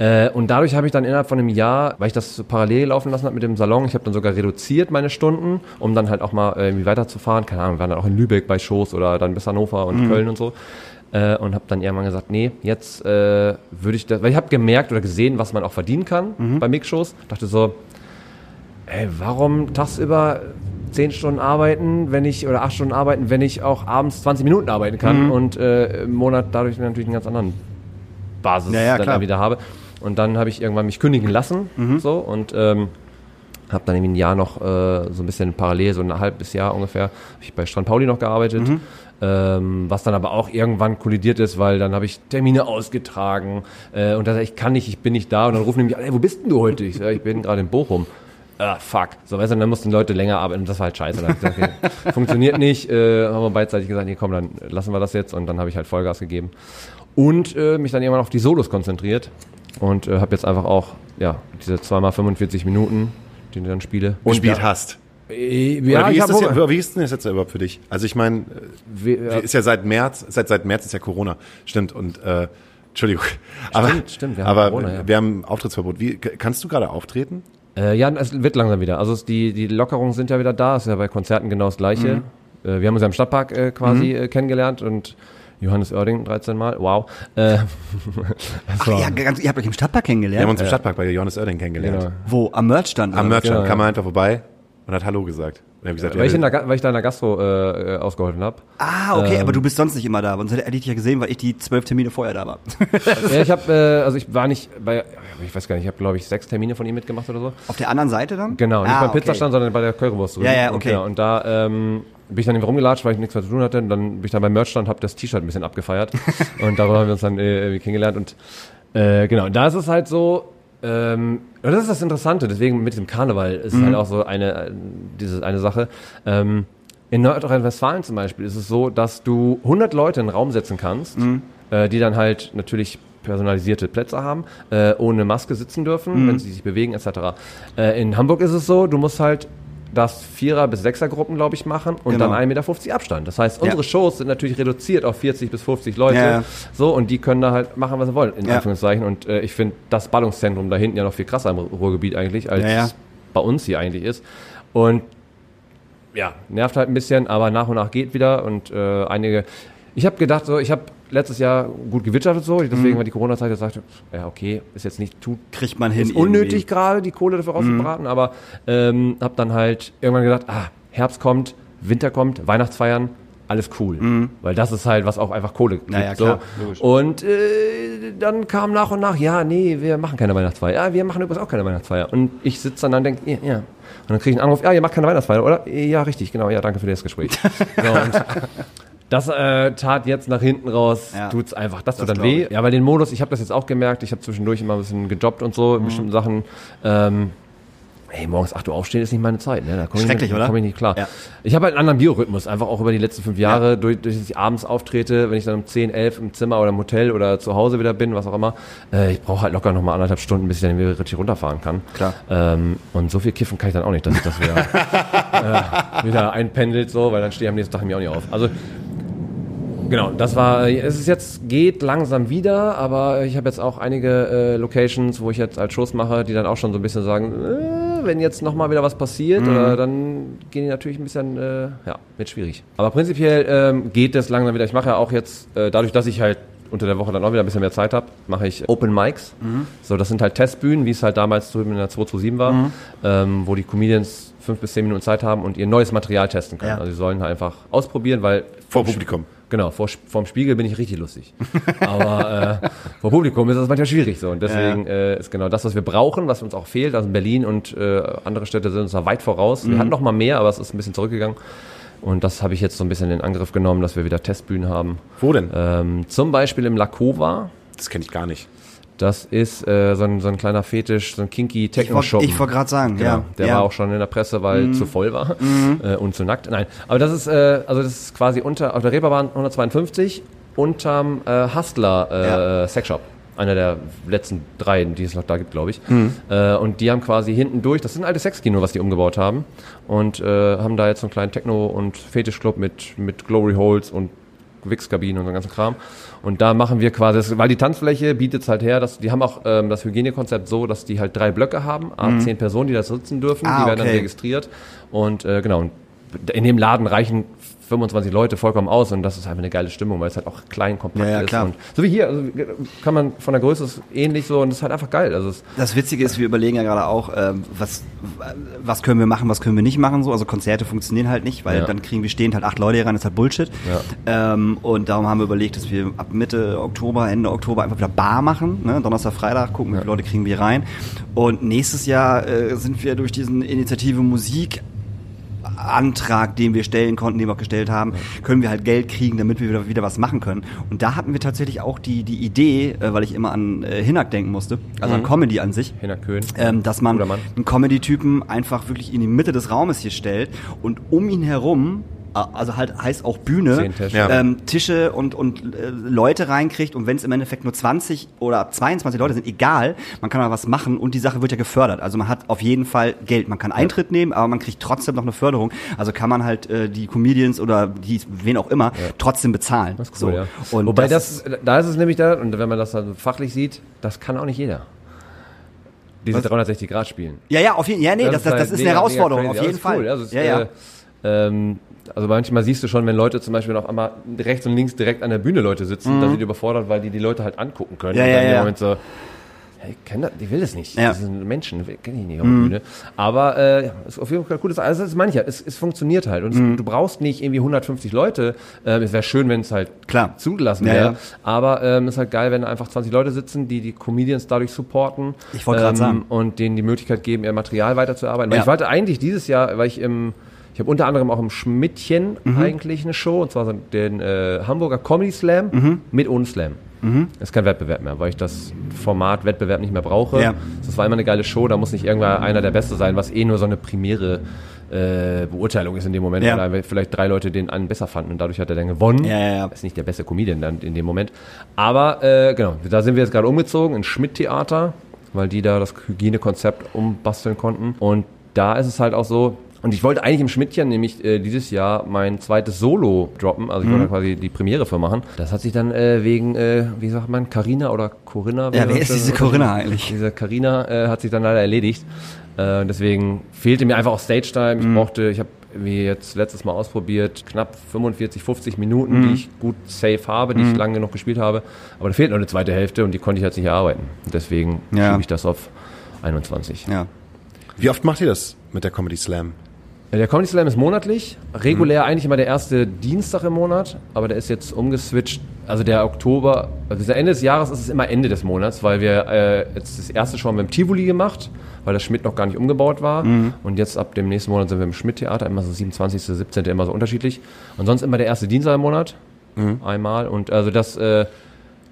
Äh, und dadurch habe ich dann innerhalb von einem Jahr, weil ich das parallel laufen lassen habe mit dem Salon, ich habe dann sogar reduziert meine Stunden, um dann halt auch mal äh, irgendwie weiterzufahren. Keine Ahnung, wir waren dann auch in Lübeck bei Shows oder dann bis Hannover und Köln und so. Äh, und habe dann irgendwann gesagt, nee, jetzt äh, würde ich das, weil ich habe gemerkt oder gesehen, was man auch verdienen kann bei Mixshows. Dachte so, ey, warum tagsüber zehn Stunden arbeiten, wenn ich, oder acht Stunden arbeiten, wenn ich auch abends 20 Minuten arbeiten kann und äh, im Monat dadurch natürlich einen ganz anderen Basis Ja, ja, dann wieder habe. Und dann habe ich irgendwann mich kündigen lassen, so und ähm, habe dann irgendwie ein Jahr noch äh, so ein bisschen parallel, so ein halbes Jahr ungefähr, habe ich bei Strand Pauli noch gearbeitet. Ähm, was dann aber auch irgendwann kollidiert ist, weil dann habe ich Termine ausgetragen äh, und dann sag ich, ich kann nicht, ich bin nicht da und dann rufen die mich an, ey, wo bist denn du heute? Ich, ich bin gerade in Bochum. Ah, fuck. So, weißt du, dann mussten Leute länger arbeiten und das war halt scheiße. Dann ich gesagt, okay, funktioniert nicht, äh, haben wir beidseitig gesagt, nee, komm, dann lassen wir das jetzt und dann habe ich halt Vollgas gegeben und äh, mich dann irgendwann auf die Solos konzentriert und äh, habe jetzt einfach auch, ja, diese zweimal 45 Minuten, die ich dann spiele. Und gespielt ja, hast. Äh, Oder Ja, wie, ich ist das ja, wie ist denn das jetzt überhaupt für dich? Also ich meine, Wie- ja. ist ja seit März, seit, seit März ist ja Corona, stimmt. Und äh, Entschuldigung. Aber, stimmt, wir haben aber Corona, ja. wir haben Auftrittsverbot. Wie, kannst du gerade auftreten? Äh, ja, es wird langsam wieder. Also es, die, die Lockerungen sind ja wieder da. Es ist ja bei Konzerten genau das Gleiche. Äh, wir haben uns ja im Stadtpark äh, quasi äh, kennengelernt und Johannes Oerding 13 Mal. Wow. Äh, Ach ja, ganz, ihr habt euch im Stadtpark Wir haben kennengelernt. uns im Stadtpark bei Johannes Oerding kennengelernt. genau. Wo? Am Merchstand? Am oder? Merchant Genau, kam ja. er einfach vorbei und hat Hallo gesagt. Und hab gesagt, Weil ich, ja, in der, weil ich da in der Gastro äh, ausgeholfen habe. Ah, okay, Ähm. aber du bist sonst nicht immer da. Sonst hätte ich dich ja gesehen, weil ich die zwölf Termine vorher da war. ja, ich habe, äh, also ich war nicht bei, ich weiß gar nicht, ich habe glaube ich sechs Termine von ihm mitgemacht oder so. Auf der anderen Seite dann? Genau, nicht ah, beim Pizzastand, sondern bei der Currywurst. Ja, ja, Und, okay. genau, und da ähm, bin ich dann eben rumgelatscht, weil ich nichts mehr zu tun hatte. Und dann bin ich dann beim Merchstand, habe das T-Shirt ein bisschen abgefeiert. und darüber haben wir uns dann äh, irgendwie kennengelernt. Und äh, genau, da ist es halt so, ähm, das ist das Interessante, deswegen mit dem Karneval ist Mhm. halt auch so eine, äh, diese, eine Sache. Ähm, in Nordrhein-Westfalen zum Beispiel ist es so, dass du 100 Leute in den Raum setzen kannst, Mhm. äh, die dann halt natürlich personalisierte Plätze haben, äh, ohne Maske sitzen dürfen, Mhm. wenn sie sich bewegen etc. Äh, in Hamburg ist es so, du musst halt das Vierer- bis Sechser-Gruppen, glaube ich, machen und Genau. dann 1,50 Meter Abstand. Das heißt, unsere Ja. Shows sind natürlich reduziert auf 40 bis 50 Leute. Ja. So, und die können da halt machen, was sie wollen, in Ja. Anführungszeichen. Und äh, ich finde das Ballungszentrum da hinten ja noch viel krasser im Ruhrgebiet eigentlich, als bei uns hier eigentlich ist. Und ja, nervt halt ein bisschen, aber nach und nach geht wieder und äh, einige. Ich habe gedacht, so, ich habe letztes Jahr gut gewirtschaftet so, deswegen war die Corona-Zeit, ich sagte, ja okay, ist jetzt nicht tut Kriegt man hin. ist unnötig gerade die Kohle dafür rauszubraten, aber ähm, habe dann halt irgendwann gedacht, ah, Herbst kommt, Winter kommt, Weihnachtsfeiern, alles cool, weil das ist halt was auch einfach Kohle gibt. Ja, ja, so. Und äh, dann kam nach und nach, ja, nee, wir machen keine Weihnachtsfeier. Ja, wir machen übrigens auch keine Weihnachtsfeier. Und ich sitze dann da und denke, ja, ja. Und dann kriege ich einen Anruf, ja, ihr macht keine Weihnachtsfeier, oder? Ja, richtig, genau, ja, danke für das Gespräch. so, und das äh, tat jetzt nach hinten raus, Ja. tut's einfach, das, tut Das dann glaub weh. ich. Ja, weil den Modus, ich habe das jetzt auch gemerkt, ich habe zwischendurch immer ein bisschen gejobbt und so, in bestimmten Sachen. Ähm, Hey, morgens 8 Uhr aufstehen ist nicht meine Zeit. Ne? Da komm ich Schrecklich, nicht, oder? komme ich nicht klar. Ja. Ich habe halt einen anderen Biorhythmus, einfach auch über die letzten fünf Jahre, durch, durch dass ich abends auftrete, wenn ich dann um 10, 11 im Zimmer oder im Hotel oder zu Hause wieder bin, was auch immer. Äh, ich brauche halt locker noch mal anderthalb Stunden, bis ich dann wieder richtig runterfahren kann. Klar. Ähm, und so viel kiffen kann ich dann auch nicht, dass ich das wieder, äh, wieder einpendelt, so, weil dann stehe ich am nächsten Tag mir auch nicht auf. Also Genau, das war, es ist jetzt, geht langsam wieder, aber ich habe jetzt auch einige äh, Locations, wo ich jetzt als Shows mache, die dann auch schon so ein bisschen sagen, äh, wenn jetzt nochmal wieder was passiert, oder dann gehen die natürlich ein bisschen, äh, ja, wird schwierig. Aber prinzipiell ähm, geht es langsam wieder. Ich mache ja auch jetzt, äh, dadurch, dass ich halt unter der Woche dann auch wieder ein bisschen mehr Zeit habe, mache ich Open Mics. So, das sind halt Testbühnen, wie es halt damals in der 227 war, ähm, wo die Comedians fünf bis zehn Minuten Zeit haben und ihr neues Material testen können. Ja. Also sie sollen halt einfach ausprobieren, weil Vor Publikum. Genau, vor, vorm Spiegel bin ich richtig lustig. Aber äh, vor Publikum ist das manchmal schwierig so. Und deswegen äh, ist genau das, was wir brauchen, was uns auch fehlt. Also Berlin und äh, andere Städte sind uns da weit voraus. Wir hatten noch mal mehr, aber es ist ein bisschen zurückgegangen. Und das habe ich jetzt so ein bisschen in Angriff genommen, dass wir wieder Testbühnen haben. Wo denn? Ähm, zum Beispiel im Lakova. Das kenne ich gar nicht. Das ist äh, so, ein, so ein kleiner Fetisch, so ein kinky Ich Techno-Shop. wollte wollt gerade sagen, Genau, ja. der ja. war auch schon in der Presse, weil zu voll war äh, und zu nackt. Nein, aber das ist äh, also das ist quasi unter auf der Reeperbahn 152 unterm äh, Hustler äh, Ja. Sexshop. Einer der letzten drei, die es noch da gibt, glaube ich. Äh, und die haben quasi hinten durch, das ist ein altes Sexkino, was die umgebaut haben. Und äh, haben da jetzt so einen kleinen Techno- und Fetischclub mit, mit Glory Holes und Wichskabinen und so ganzen Kram. Und da machen wir quasi, weil die Tanzfläche bietet es halt her, dass die haben auch ähm, das Hygienekonzept so, dass die halt drei Blöcke haben, a zehn Personen, die da sitzen dürfen, Ah, die werden dann okay. registriert. Und äh, genau, in dem Laden reichen 25 Leute vollkommen aus und das ist einfach eine geile Stimmung, weil es halt auch klein, kompakt Ja, ja, ist. klar. Und so wie hier, also kann man von der Größe ist ähnlich so und es ist halt einfach geil. Also Das Witzige ist, wir überlegen ja gerade auch, ähm, was, was können wir machen, was können wir nicht machen. So. Also Konzerte funktionieren halt nicht, weil Ja. dann kriegen wir stehend halt acht Leute hier rein, das ist halt Bullshit. Ähm, und darum haben wir überlegt, dass wir ab Mitte Oktober, Ende Oktober einfach wieder Bar machen. Ne? Donnerstag, Freitag, gucken, wie viele Leute kriegen wir rein. Und nächstes Jahr äh, sind wir durch diesen Initiative Musik Antrag, den wir stellen konnten, den wir auch gestellt haben, können wir halt Geld kriegen, damit wir wieder, wieder was machen können. Und da hatten wir tatsächlich auch die, die Idee, äh, weil ich immer an äh, Hinak denken musste, also an Comedy an sich. Hinner Köhn. Ähm, dass man einen Comedy-Typen einfach wirklich in die Mitte des Raumes hier stellt und um ihn herum, also halt heißt auch Bühne, Tische. Ja. ähm, Tische und, und äh, Leute reinkriegt und wenn es im Endeffekt nur 20 oder 22 Leute sind, egal, man kann mal was machen und die Sache wird ja gefördert. Also man hat auf jeden Fall Geld. Man kann Eintritt nehmen, aber man kriegt trotzdem noch eine Förderung. Also kann man halt äh, die Comedians oder die, wen auch immer, trotzdem bezahlen. Das ist cool, so. ja. Und Wobei das, da ist es nämlich da, und wenn man das dann fachlich sieht, das kann auch nicht jeder. Diese 360 Grad spielen. Ja, ja, auf jeden Fall. Ja, nee, das, das, das halt ist mega, eine Herausforderung, auf jeden Fall. das ist Cool. ja, Also, ja. es, Äh, ähm, also manchmal siehst du schon, wenn Leute zum Beispiel auf einmal rechts und links direkt an der Bühne Leute sitzen, dass sie die überfordert, weil die die Leute halt angucken können. Mhm. Ja, und ja, dann dem ja. Moment so, ich kenn das, ich will das nicht. Ja. Mhm. Das sind Menschen, kenne ich nicht auf der Bühne. Aber äh, ja, ist auf jeden Fall cool. Also das ist mancher, es, es funktioniert halt. Und Mhm. es, du brauchst nicht irgendwie 150 Leute. Ähm, es wäre schön, wenn es halt Klar. zugelassen Ja, wäre. ja. Aber ähm, es ist halt geil, wenn einfach 20 Leute sitzen, die die Comedians dadurch supporten. Ich wollte grad sagen. Und denen die Möglichkeit geben, ihr Material weiterzuarbeiten. Weil Ja. ich wollte eigentlich dieses Jahr, weil ich im ich habe unter anderem auch im Schmidtchen Mhm. eigentlich eine Show, und zwar den äh, Hamburger Comedy Slam Mhm. mit ohne Slam. Das ist kein Wettbewerb mehr, weil ich das Format Wettbewerb nicht mehr brauche. Ja. Das war immer eine geile Show, da muss nicht irgendwer einer der Beste sein, was eh nur so eine primäre äh, Beurteilung ist in dem Moment, Ja. weil vielleicht drei Leute den einen besser fanden und dadurch hat er dann gewonnen. Ja, ja, ja. Ist nicht der beste Comedian dann in dem Moment. Aber äh, genau, da sind wir jetzt gerade umgezogen in Schmidt-Theater, weil die da das Hygienekonzept umbasteln konnten. Und da ist es halt auch so, und ich wollte eigentlich im Schmidtchen nämlich äh, dieses Jahr mein zweites Solo droppen, also ich Mhm. wollte da quasi die Premiere für machen. Das hat sich dann äh, wegen, äh, wie sagt man, Carina oder Corinna? Ja, wer ist diese Corinna eigentlich? Diese Carina äh, hat sich dann leider erledigt. Äh, deswegen fehlte mir einfach auch Stage-Time. Mhm. Ich brauchte, ich habe wie jetzt letztes Mal ausprobiert, knapp 45, 50 Minuten, Mhm. die ich gut safe habe, die ich lange genug gespielt habe. Aber da fehlt noch eine zweite Hälfte und die konnte ich jetzt nicht erarbeiten. Deswegen Ja. schiebe ich das auf 21. Ja. Wie oft macht ihr das mit der Comedy Slam? Der Comedy Slam ist monatlich, regulär eigentlich immer der erste Dienstag im Monat, aber der ist jetzt umgeswitcht. Also der Oktober, also Ende des Jahres ist es immer Ende des Monats, weil wir äh, jetzt das erste schon beim Tivoli gemacht, weil das Schmidt noch gar nicht umgebaut war. Und jetzt ab dem nächsten Monat sind wir im Schmidt-Theater, immer so 27., 17., immer so unterschiedlich. Und sonst immer der erste Dienstag im Monat, einmal. Und also das äh,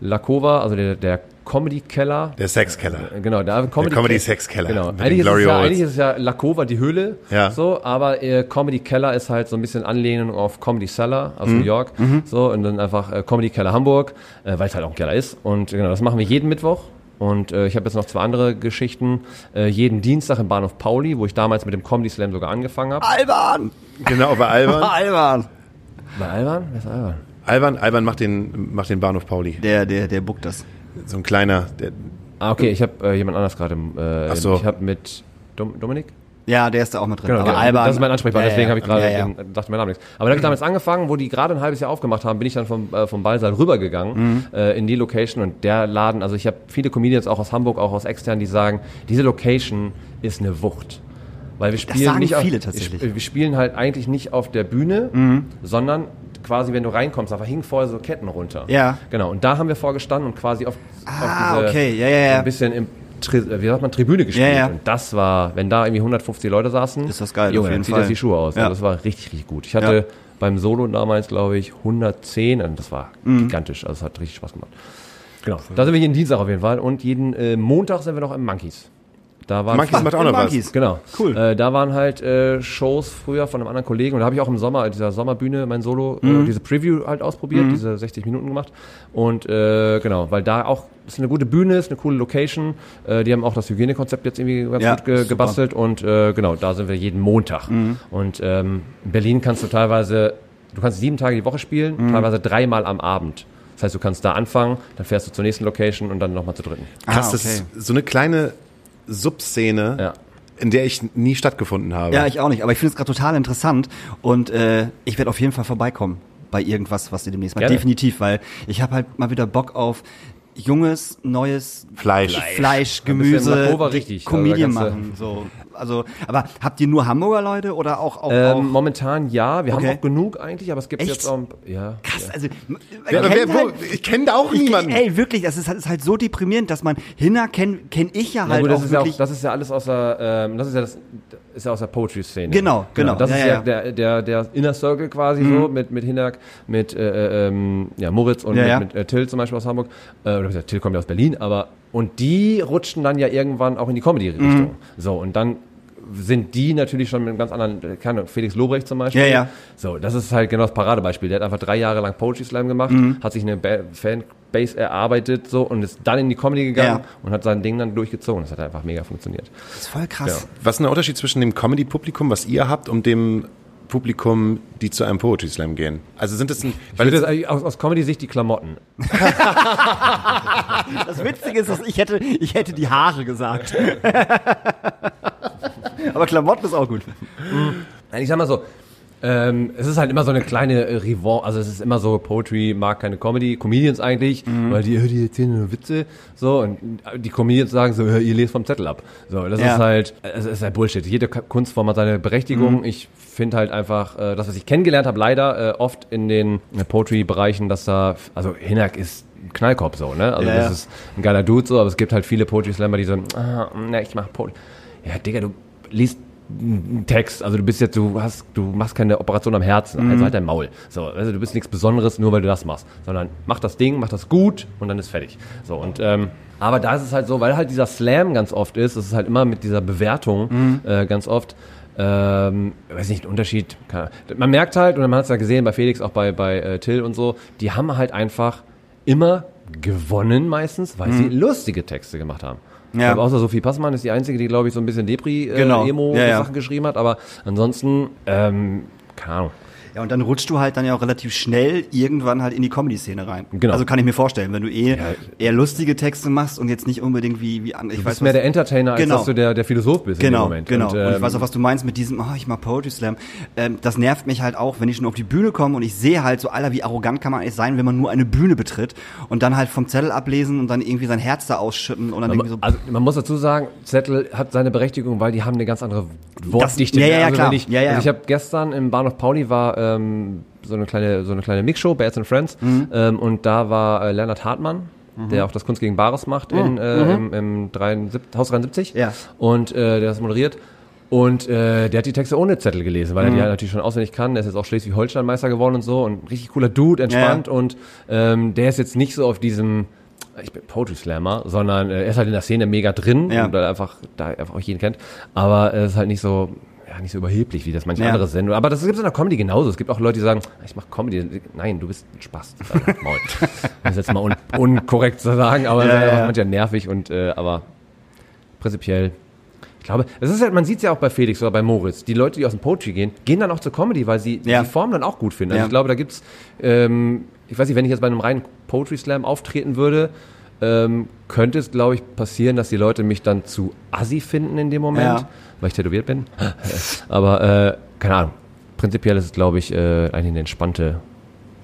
Lakova, also der, der Comedy-Keller, Der Sexkeller. Genau, da Comedy, Comedy Sex Keller Genau. Eigentlich ist, ja, eigentlich ist es ja Lakova die Höhle. Ja. So, aber äh, Comedy Keller ist halt so ein bisschen Anlehnung auf Comedy Cellar aus Mhm. New York. So, und dann einfach äh, Comedy Keller Hamburg, äh, weil es halt auch ein Keller ist. Und genau, das machen wir jeden Mittwoch. Und äh, ich habe jetzt noch zwei andere Geschichten. Äh, jeden Dienstag im Bahnhof Pauli, wo ich damals mit dem Comedy Slam sogar angefangen habe. Alban! Genau, bei Alban. Alban! Bei Alban? Wer ist Alban? Alban, Alban macht den, macht den Bahnhof Pauli. Der, der, der buckt das. So ein kleiner, der, Ah, okay, ich habe äh, jemand anders gerade. im, Äh, Ach so. Ich habe mit Dom Dominik? Ja, der ist da auch mit drin. Genau, Aber genau. Alban. das ist mein Ansprechpartner, Ja, deswegen ja, habe ich gerade ja, ja. dachte mein Name nichts. Aber da habe ich damals angefangen, wo die gerade ein halbes Jahr aufgemacht haben, bin ich dann vom, äh, vom Ballsaal rübergegangen Mhm. äh, in die Location und der Laden, also ich habe viele Comedians auch aus Hamburg, auch aus extern, die sagen, diese Location ist eine Wucht. Weil wir spielen sagen nicht auf, viele tatsächlich. Mhm. Wir spielen halt eigentlich nicht auf der Bühne, sondern quasi, wenn du reinkommst, aber hingen vorher so Ketten runter. Ja. Genau. Und da haben wir vorgestanden und quasi auf, Ah, auf diese, okay. Ja, ja, ja. so ein bisschen im wie sagt man, Tribüne gespielt. Ja, ja. Und das war, wenn da irgendwie 150 Leute saßen, Ist das geil, Junge, auf jeden zieht Fall. das die Schuhe aus. Ja. Also das war richtig, richtig gut. Ich hatte beim Solo damals, glaube ich, 110 und das war Mhm. gigantisch. Also es hat richtig Spaß gemacht. Genau. Da sind wir jeden Dienstag auf jeden Fall und jeden äh, Montag sind wir noch im Monkeys. Da waren Monkeys macht auch noch was. Monkeys. Genau. Cool. Äh, da waren halt äh, Shows früher von einem anderen Kollegen und da habe ich auch im Sommer, dieser Sommerbühne, mein Solo, Mhm. äh, diese Preview halt ausprobiert, diese 60 Minuten gemacht. Und äh, genau, weil da auch, es ist eine gute Bühne, ist eine coole Location. Äh, die haben auch das Hygienekonzept jetzt irgendwie ganz Ja, gut ge super. Mhm. gebastelt und äh, genau, da sind wir jeden Montag. Und ähm, in Berlin kannst du teilweise, du kannst sieben Tage die Woche spielen, Mhm. teilweise dreimal am Abend. Das heißt, du kannst da anfangen, dann fährst du zur nächsten Location und dann nochmal zur dritten. krass, Ah, das okay. ist so eine kleine Subszene Ja. in der ich nie stattgefunden habe. Ja, ich auch nicht, aber ich finde es gerade total interessant und äh, ich werde auf jeden Fall vorbeikommen bei irgendwas, was ihr demnächst macht. Gerne. Definitiv, weil ich habe halt mal wieder Bock auf junges, neues Fleisch. Fleisch, Gemüse, Makova richtig. Comedian Also machen. So. Also, aber habt ihr nur Hamburger Leute oder auch, auch, auch Ähm, momentan ja, wir Okay. haben auch genug eigentlich, aber es gibt Echt? jetzt auch ja. krass, ja. also Wer, wer, kennt wo, halt- ich kenne da auch ich, niemanden. Ey, wirklich, das ist, halt- ist halt so deprimierend, dass man Hinner kenne ich ja Na halt gut, das auch ist ja, auch, wirklich. das ist ja alles aus der, ähm, das ist ja das, ist ja aus der Poetry-Szene. Genau, genau. Das Ja, ist ja, ja, ja. Der, der, der Inner Circle quasi so mit, mit Hinak, mit äh, ähm, ja, Moritz und Ja, mit, ja. mit äh, Till zum Beispiel aus Hamburg. Äh, oder gesagt, Till kommt ja aus Berlin, aber und die rutschen dann ja irgendwann auch in die Comedy-Richtung. Mhm. So, und dann sind die natürlich schon mit einem ganz anderen, keine Ahnung, Felix Lobrecht zum Beispiel. Ja, ja. So, das ist halt genau das Paradebeispiel. Der hat einfach drei Jahre lang Poetry Slam gemacht, Mhm. hat sich eine ba Fanbase erarbeitet so und ist dann in die Comedy gegangen Ja. und hat sein Ding dann durchgezogen. Das hat einfach mega funktioniert. das ist voll krass. Was ist der Unterschied zwischen dem Comedy-Publikum, was ihr habt, und dem Publikum, die zu einem Poetry Slam gehen? Also sind es ein, Weil das aus, aus Comedy-Sicht die Klamotten. Das Witzige ist, dass ich hätte, ich hätte die Haare gesagt. aber Klamotten ist auch gut. Nein, ich sag mal so, ähm, es ist halt immer so eine kleine äh, Revanche, also es ist immer so, Poetry mag keine Comedy, Comedians eigentlich, weil die, äh, die erzählen nur Witze, so, und die Comedians sagen so, äh, ihr lest vom Zettel ab. So, das Ja. ist halt, es ist halt Bullshit. Jede Kunstform hat seine Berechtigung. Ich finde halt einfach, äh, das, was ich kennengelernt habe, leider äh, oft in den äh, Poetry-Bereichen, dass da, also Hinak ist ein Knallkopf so, ne? Also Ja, das ja. ist ein geiler Dude so, aber es gibt halt viele Poetry-Slammer, die so, ah, ne, ich mach Poetry. Ja, Digga, du liest Text, also du bist jetzt, du hast, du machst keine Operation am Herzen, also halt dein Maul. So, also du bist nichts Besonderes, nur weil du das machst, sondern mach das Ding, mach das gut und dann ist fertig. So und ähm, aber da ist es halt so, weil halt dieser Slam ganz oft ist, es ist halt immer mit dieser Bewertung äh, ganz oft. Ähm, weiß nicht, ein Unterschied. Man merkt halt, und man hat es ja gesehen bei Felix, auch bei, bei äh, Till und so, die haben halt einfach immer gewonnen meistens, weil sie lustige Texte gemacht haben. Ich Ja. glaube, außer Sophie Passmann ist die einzige, die, glaube ich, so ein bisschen Depri, äh, Genau. Ja, ja. geschrieben hat, aber ansonsten, ähm, keine Ahnung. Ja, und dann rutschst du halt dann ja auch relativ schnell irgendwann halt in die Comedy-Szene rein. Genau. Also kann ich mir vorstellen, wenn du eh Ja. eher lustige Texte machst und jetzt nicht unbedingt wie, wie andere. Ich Du weiß bist mehr was- der Entertainer, als Genau. dass du der, der Philosoph bist in dem Genau, Moment. genau. Und, Und, ich ähm, weiß auch, was du meinst mit diesem, oh, ich mag Poetry Slam. Ähm, das nervt mich halt auch, wenn ich schon auf die Bühne komme und ich sehe halt so, Alter, wie arrogant kann man eigentlich sein, wenn man nur eine Bühne betritt und dann halt vom Zettel ablesen und dann irgendwie sein Herz da ausschütten und dann irgendwie so. also man muss dazu sagen, Zettel hat seine Berechtigung, weil die haben eine ganz andere Wortdichte. ja, ja, ja, also klar. Ich, Ja, ja. Also ich habe gestern im Bahnhof Pauli war ähm, so eine kleine so eine kleine Mixshow, Bears and Friends, Mhm. ähm, und da war äh, Lennart Hartmann. Der auch das Kunst gegen Bares macht in, äh, im, im 73, Haus 73. Mhm. Ja. Und äh, der das moderiert. Und äh, der hat die Texte ohne Zettel gelesen, weil er Mhm. die halt natürlich schon auswendig kann. Der ist jetzt auch Schleswig-Holstein-Meister geworden und so. Und richtig cooler Dude, entspannt. Und ähm, der ist jetzt nicht so auf diesem, ich bin Poetry Slammer, sondern äh, er ist halt in der Szene mega drin Ja. und einfach, da einfach auch jeden kennt. Aber er ist halt nicht so, ja, nicht so überheblich, wie das manche Ja. andere sind. Aber das gibt es in der Comedy genauso. Es gibt auch Leute, die sagen, ich mache Comedy. Nein, du bist ein Spaß. Das ist jetzt mal un unkorrekt zu sagen, aber Ja, ja, manchmal nervig und äh, aber prinzipiell. Ich glaube, es ist halt, man sieht es ja auch bei Felix oder bei Moritz. Die Leute, die aus dem Poetry gehen, gehen dann auch zur Comedy, weil sie Ja. die Form dann auch gut finden. Also ich glaube, da gibt's, ähm, ich weiß nicht, wenn ich jetzt bei einem reinen Poetry Slam auftreten würde, ähm, könnte es, glaube ich, passieren, dass die Leute mich dann zu assi finden in dem Moment, Ja. weil ich tätowiert bin. Aber äh, keine Ahnung. Prinzipiell ist es, glaube ich, äh, eigentlich eine entspannte,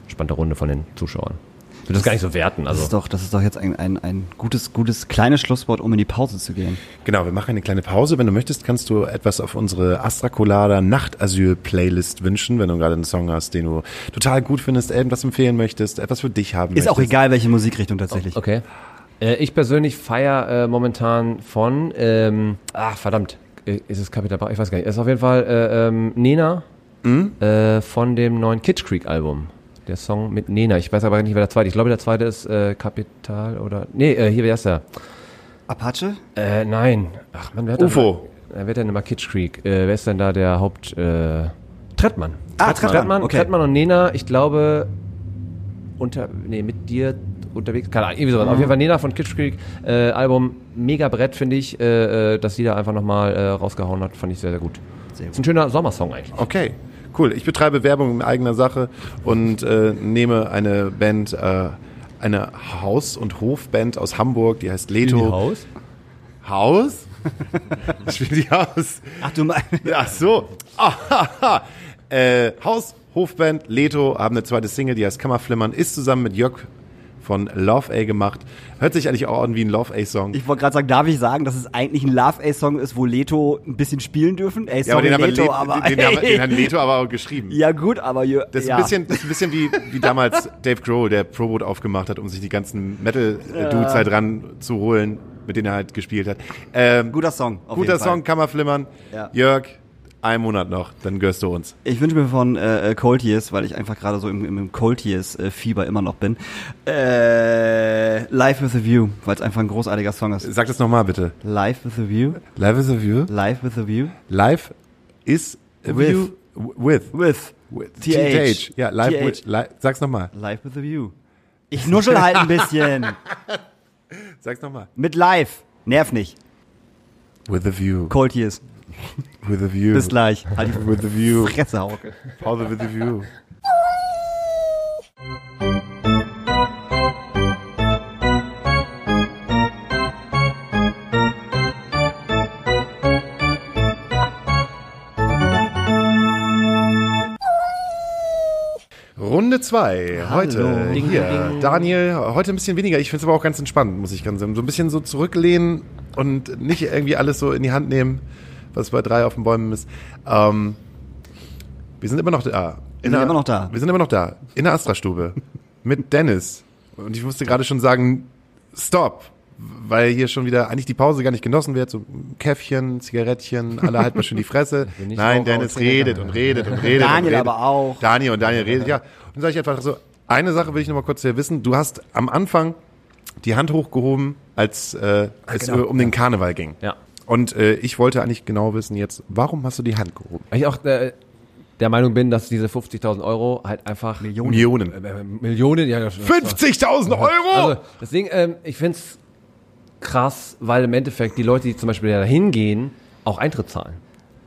entspannte Runde von den Zuschauern. Ich würde das gar nicht so werten. Das Also ist doch, das ist doch jetzt ein, ein, ein gutes, gutes kleines Schlusswort, um in die Pause zu gehen. Genau, wir machen eine kleine Pause. Wenn du möchtest, kannst du etwas auf unsere Astrakulada Nachtasyl-Playlist wünschen, wenn du gerade einen Song hast, den du total gut findest, irgendwas empfehlen möchtest, etwas für dich haben Ist auch möchtest. egal, welche Musikrichtung tatsächlich. Okay. Äh, ich persönlich feiere äh, momentan von, ähm, ach verdammt, äh, ist es Capital Bra? Ich weiß gar nicht. Es ist auf jeden Fall äh, ähm, Nena äh, von dem neuen Kitsch Creek Album. Der Song mit Nena. Ich weiß aber nicht, wer der zweite. Ich glaube, der zweite ist äh, Kapital oder. Nee, äh, hier, wer ist der? Apache? Äh, nein. Ach man, wer hat UFO. Denn, wer hat denn immer Kitsch Creek? Äh, wer ist denn da der Haupt. Äh, Trettmann. Ah, Trettmann, Trettmann, okay. Trettmann und Nena, ich glaube, unter, nee, mit dir unterwegs, keine Ahnung, irgendwie sowas. Mhm. Auf jeden Fall Nena von Kitsch Creek, äh, Album, mega Brett, finde ich, äh, äh, dass sie da einfach nochmal äh, rausgehauen hat, fand ich sehr, sehr gut. Sehr Ist ein schöner Sommersong eigentlich. Okay, cool. Ich betreibe Werbung in eigener Sache und äh, nehme eine Band, äh, eine Haus- und Hofband aus Hamburg, die heißt Leto. Haus? Haus? Spielen die Haus? Ach du meinst. Ach so. Äh, Haus, Hofband, Leto haben eine zweite Single, die heißt Kammerflimmern, ist zusammen mit Jörg von Love A gemacht. Hört sich eigentlich auch an wie ein Love A-Song. Ich wollte gerade sagen, darf ich sagen, dass es eigentlich ein Love-A-Song ist, wo Leto ein bisschen spielen dürfen? Ey, Ja, aber den, Leto, Le- aber den, den, haben, den hat Leto aber auch geschrieben. Ja gut, aber Jö- Das ist, ja. ein bisschen, das ist ein bisschen wie, wie damals Dave Grohl, der Probot aufgemacht hat, um sich die ganzen Metal-Dudes halt ranzuholen, mit denen er halt gespielt hat. Ähm, guter Song. Guter. Song, kann man flimmern. Ja. Jörg, ein Monat noch, dann gehörst du uns. Ich wünsche mir von äh, äh, Cold Years, weil ich einfach gerade so im, im, Cold Years äh, immer noch bin. Äh, Live with a View, weil es einfach ein großartiger Song ist. Sag das nochmal bitte. Live with a View, Live is a view. Live with a View, Live is a With. view. With. with, with. TH. Ja, live TH. with. Li sag's nochmal. Live with a View. Ich nuschel halt ein bisschen. Sag's nochmal. Mit Live. Nerv nicht. With a view. Cold Years. With a view. Bis gleich. Halt die With a view. Fresse, Hauke. Pause with a view. Runde 2. Heute Ding, hier. ding. Daniel, heute ein bisschen weniger. Ich finde es aber auch ganz entspannt, muss ich ganz sagen. So ein bisschen so zurücklehnen und nicht irgendwie alles so in die Hand nehmen, was bei drei auf den Bäumen ist. Ähm, wir sind immer noch da. In sind der- immer noch da. Wir sind immer noch da. In der Astra-Stube. mit Dennis. Und ich musste gerade schon sagen, stopp. Weil hier schon wieder eigentlich die Pause gar nicht genossen wird. So Käffchen, Zigarettchen, alle halten mal schön die Fresse. Nein, Dennis und redet und redet und redet. und Daniel redet. aber auch. Daniel und Daniel redet, ja. Und dann sage ich einfach so, eine Sache will ich noch mal kurz hier wissen. Du hast am Anfang die Hand hochgehoben, als äh, es genau. um den Karneval ging. Ja. Und äh, ich wollte eigentlich genau wissen jetzt, warum hast du die Hand gehoben? Weil ich auch äh, der Meinung bin, dass diese 50.000 Euro halt einfach Millionen. äh, Millionen, ja, das- 50.000 Euro! Also, deswegen, ähm, ich find's krass, weil im Endeffekt die Leute, die zum Beispiel da hingehen, auch Eintritt zahlen.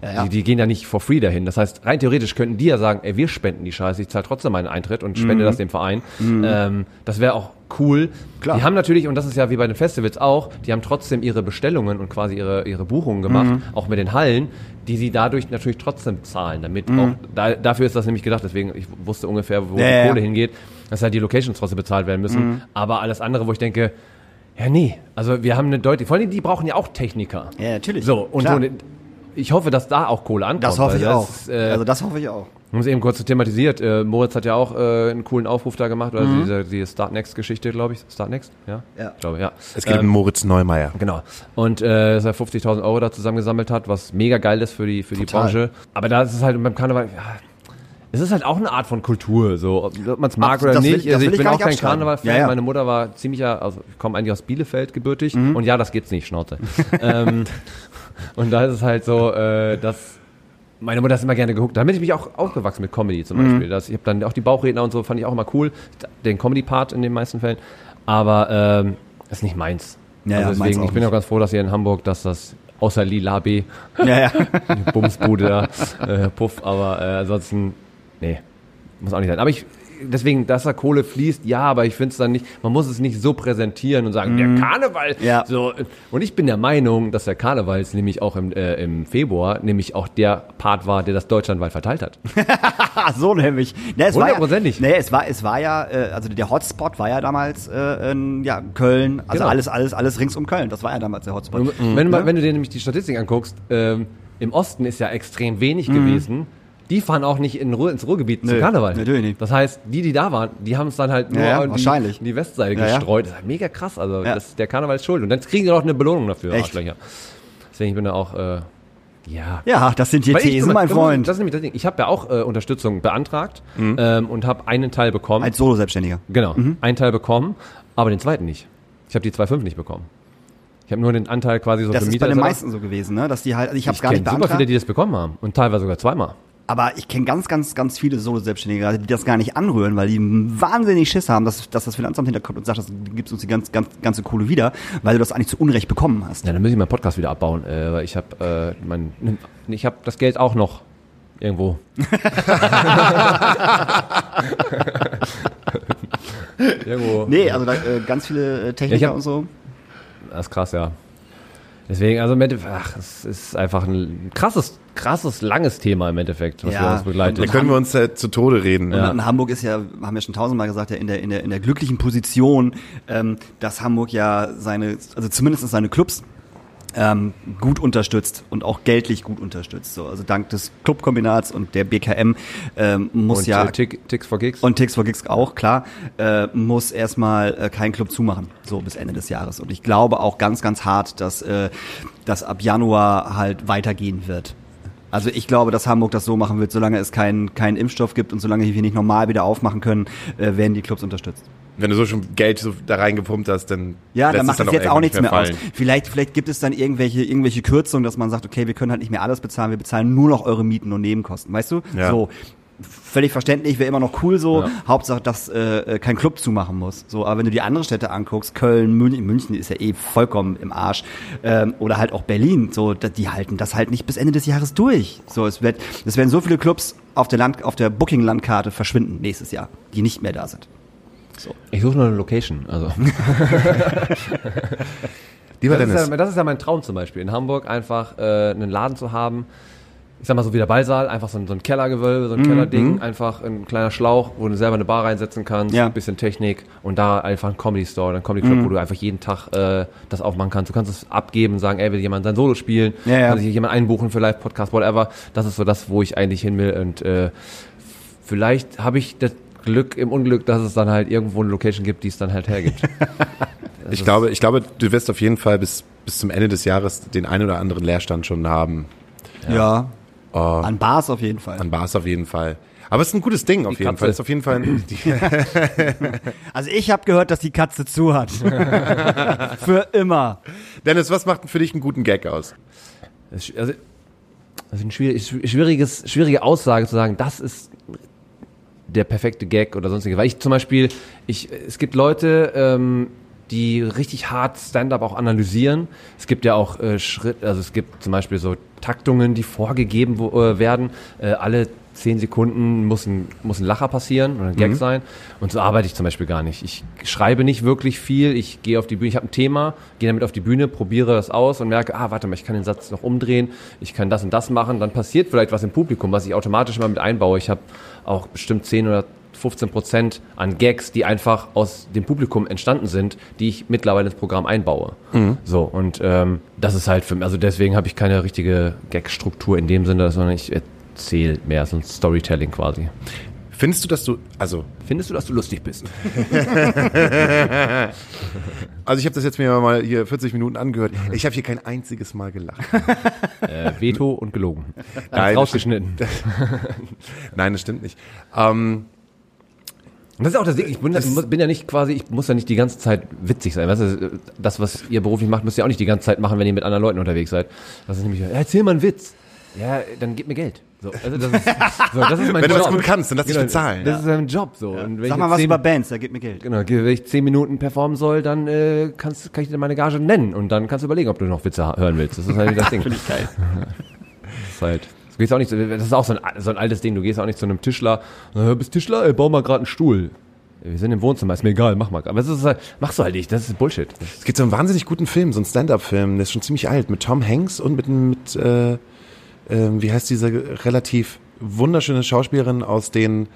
Ja, ja. Die, die gehen ja nicht for free dahin. Das heißt, rein theoretisch könnten die ja sagen, ey, wir spenden die Scheiße, ich zahle trotzdem meinen Eintritt und spende das dem Verein. Ähm, das wäre auch cool. Klar. Die haben natürlich, und das ist ja wie bei den Festivals auch, die haben trotzdem ihre Bestellungen und quasi ihre, ihre Buchungen gemacht, auch mit den Hallen, die sie dadurch natürlich trotzdem zahlen. Damit auch, da, dafür ist das nämlich gedacht, deswegen, ich wusste ungefähr, wo Ja, die Kohle hingeht, dass halt die Locations trotzdem bezahlt werden müssen. Aber alles andere, wo ich denke, ja, nee. Also wir haben eine deutliche, vor allem die brauchen ja auch Techniker. Ja, natürlich. So, und Klar. so, ich hoffe, dass da auch Kohle ankommt. Das hoffe ich auch. ist, äh, also das hoffe ich auch. wir haben es eben kurz thematisiert. Äh, Moritz hat ja auch äh, einen coolen Aufruf da gemacht, oder diese, diese Start Next-Geschichte, glaube ich. Start Next? Ja? Ja. Ich glaube, ja. Es geht um Moritz Neumeier. Genau. Und äh, dass er 50.000 Euro da zusammengesammelt hat, was mega geil ist für die, für die. Branche. Aber da ist es halt beim Karneval, ja, es ist halt auch eine Art von Kultur, so ob man es mag Ach, oder das will- nicht. das also will ich ich bin gar auch nicht kein. Karneval-Fan. Ja, ja. Meine Mutter war ziemlicher, also ich komme eigentlich aus Bielefeld gebürtig Mhm. und ja, das geht's nicht, Schnauze. ähm, und da ist es halt so, äh, dass meine Mutter ist immer gerne geguckt. Damit ich mich auch aufgewachsen mit Comedy Mhm. zum Beispiel. Das, ich habe dann auch die Bauchredner und so, fand ich auch immer cool. Den Comedy-Part in den meisten Fällen. Aber ähm, ist nicht meins. Ja, ja, also meins deswegen, ich bin nicht. auch ganz froh, dass hier in Hamburg, dass das außer Lila B, Ja, ja. Bumsbude da, äh, Puff, aber äh, ansonsten, nee, muss auch nicht sein. Aber ich, deswegen, dass da Kohle fließt, ja, aber ich finde es dann nicht, man muss es nicht so präsentieren und sagen, der Karneval, Mhm. Ja. so. Und ich bin der Meinung, dass der Karneval jetzt nämlich auch im, äh, im Februar nämlich auch der Part war, der das deutschlandweit verteilt hat. So nämlich. Ne, es war ja, Hundertprozentig. ne, es war, es war ja, äh, also der Hotspot war ja damals äh, in, ja, Köln, also Genau. alles, alles, alles rings um Köln. Das war ja damals der Hotspot. Wenn, man, wenn du dir nämlich die Statistik anguckst, ähm, im Osten ist ja extrem wenig gewesen. Die fahren auch nicht in Ruhr, ins Ruhrgebiet zum Mhm. Nö, Karneval. natürlich nicht. Das heißt, die, die da waren, die haben es dann halt nur Ja, in, die, in die Westseite Ja, gestreut. Das ist halt mega krass. Also das, der Karneval ist schuld. Und dann kriegen die auch eine Belohnung dafür, Echt? Arschlöcher. Deswegen ich bin da auch, äh, ja. ja, das sind die Weil ich- Thesen, mein das muss- Freund. Das ist nämlich das Ding. Ich habe ja auch äh, Unterstützung beantragt ähm, und habe einen Teil bekommen. Als Solo-Selbstständiger. Genau, einen Teil bekommen, aber den zweiten nicht. Ich habe die 2,5 nicht bekommen. Ich habe nur den Anteil quasi so Das für ist bei den meisten so gewesen, ne? Dass die halt, also ich habe Ich gar nicht super beantragt, viele, die das bekommen haben und teilweise sogar zweimal. Aber ich kenne ganz, ganz, ganz viele Solo-Selbstständige, die das gar nicht anrühren, weil die wahnsinnig Schiss haben, dass, dass das Finanzamt hinterkommt und sagt, das gibt uns die ganz, ganz, ganze Kohle wieder, weil du das eigentlich zu Unrecht bekommen hast. Ja, dann muss ich meinen Podcast wieder abbauen, äh, weil ich habe äh, mein, ich habe das Geld auch noch irgendwo. irgendwo. Nee, also da, äh, ganz viele äh, Techniker Ja, hab- und so. Das ist krass, ja. Deswegen, also im Endeffekt, ach, es ist einfach ein krasses, krasses, langes Thema im Endeffekt, was Ja, wir uns begleitet. Da können wir uns äh, zu Tode reden. Ja. Und Hamburg ist ja, haben wir schon tausendmal gesagt, ja in der, in der, in der glücklichen Position, ähm, dass Hamburg ja seine, also zumindest seine Clubs ähm, gut unterstützt und auch geldlich gut unterstützt. So, also dank des Clubkombinats und der BKM ähm, muss Und ja äh, Tick, Ticks for Gigs. und Ticks for Gigs auch, klar, äh, muss erstmal äh, kein Club zumachen, so bis Ende des Jahres. Und ich glaube auch ganz, ganz hart, dass äh, das ab Januar halt weitergehen wird. Also ich glaube, dass Hamburg das so machen wird, solange es keinen keinen Impfstoff gibt und solange wir nicht normal wieder aufmachen können, äh, werden die Clubs unterstützt. Wenn du so schon Geld so da reingepumpt hast, dann Ja, lässt dann macht es das jetzt auch nichts mehr aus. fallen. Vielleicht, vielleicht gibt es dann irgendwelche, irgendwelche Kürzungen, dass man sagt, okay, wir können halt nicht mehr alles bezahlen, wir bezahlen nur noch eure Mieten und Nebenkosten, weißt du? Ja. So. Völlig verständlich, wäre immer noch cool so. Ja. Hauptsache, dass äh, äh, kein Club zumachen muss. So, aber wenn du die anderen Städte anguckst, Köln, München, München ist ja eh vollkommen im Arsch, ähm, oder halt auch Berlin, so, die halten das halt nicht bis Ende des Jahres durch. So, es wird, es werden so viele Clubs auf der Land, auf der Booking-Landkarte verschwinden nächstes Jahr, die nicht mehr da sind. Ich suche nur eine Location. Also. Lieber Das ist, Dennis, ja, das ist ja mein Traum zum Beispiel, in Hamburg einfach äh, einen Laden zu haben. Ich sag mal so wie der Ballsaal, einfach so ein, so ein Kellergewölbe, so ein Kellerding, einfach ein kleiner Schlauch, wo du selber eine Bar reinsetzen kannst, Ja. ein bisschen Technik und da einfach ein Comedy Store, ein Comedy Club, wo du einfach jeden Tag äh, das aufmachen kannst. Du kannst es abgeben und sagen, ey, will jemand sein Solo spielen, Ja, ja. kann sich jemand einbuchen für Live Podcast, whatever. Das ist so das, wo ich eigentlich hin will und äh, vielleicht habe ich das Glück im Unglück, dass es dann halt irgendwo eine Location gibt, die es dann halt hergibt. ich glaube, ich glaube, du wirst auf jeden Fall bis, bis zum Ende des Jahres den einen oder anderen Leerstand schon haben. Ja. An Bars auf jeden Fall. An Bars auf jeden Fall. Aber es ist ein gutes Ding auf Die jeden Katze. Fall. Es ist auf jeden Fall Also ich habe gehört, dass die Katze zu hat. Für immer. Dennis, was macht denn für dich einen guten Gag aus? Das ist, also, das ist ein schwierig, schwieriges, schwierige Aussage zu sagen, das ist der perfekte Gag oder sonstige. Weil ich zum Beispiel, ich, es gibt Leute, ähm, die richtig hart Stand-up auch analysieren. Es gibt ja auch äh, Schritt, also es gibt zum Beispiel so Taktungen, die vorgegeben wo, äh, werden. Äh, alle zehn Sekunden muss ein, muss ein Lacher passieren oder ein Gag sein. Und so arbeite ich zum Beispiel gar nicht. Ich schreibe nicht wirklich viel. Ich gehe auf die Bühne, ich habe ein Thema, gehe damit auf die Bühne, probiere das aus und merke, ah, warte mal, ich kann den Satz noch umdrehen, ich kann das und das machen. Dann passiert vielleicht was im Publikum, was ich automatisch mal mit einbaue. Ich habe auch bestimmt 10 oder 15 Prozent an Gags, die einfach aus dem Publikum entstanden sind, die ich mittlerweile ins Programm einbaue. So, und ähm, das ist halt für mich, also deswegen habe ich keine richtige Gag-Struktur in dem Sinne, sondern ich erzähle mehr, so ein Storytelling quasi. Findest du, dass du, also, Findest du, dass du lustig bist? also ich habe das jetzt mir mal hier 40 Minuten angehört. Ich habe hier kein einziges Mal gelacht. äh, Veto und gelogen. Nein, rausgeschnitten. Nein, das stimmt nicht. Ähm, das ist auch das Ding, ich bin, muss- bin ja nicht quasi, ich muss ja nicht die ganze Zeit witzig sein. Weißt du, das, was ihr beruflich macht, müsst ihr auch nicht die ganze Zeit machen, wenn ihr mit anderen Leuten unterwegs seid. Das ist nämlich, ja, erzähl mal einen Witz. Ja, dann gib mir Geld. So, also das, ist, so, das ist mein Wenn du Job. was gut kannst, dann lass dich Genau, bezahlen. Das ist mein Job. So. Und wenn Sag ich mal was zehn- über Bands, da gib mir Geld. Genau, wenn ich zehn Minuten performen soll, dann äh, kannst, kann ich dir meine Gage nennen und dann kannst du überlegen, ob du noch Witze hören willst. Das ist halt das Ding. Finde ich geil. Das ist halt. Du gehst auch nicht, zu- das ist auch so ein, so ein altes Ding. Du gehst auch nicht zu einem Tischler. Äh, bist Tischler? Ey, bau mal gerade einen Stuhl. Wir sind im Wohnzimmer, ist mir egal, mach mal. Aber das ist halt, machst du halt nicht. Das ist Bullshit. es gibt so einen wahnsinnig guten Film, so einen Stand-up-Film, der ist schon ziemlich alt, mit Tom Hanks und mit, mit äh, äh, wie heißt diese relativ wunderschöne Schauspielerin aus den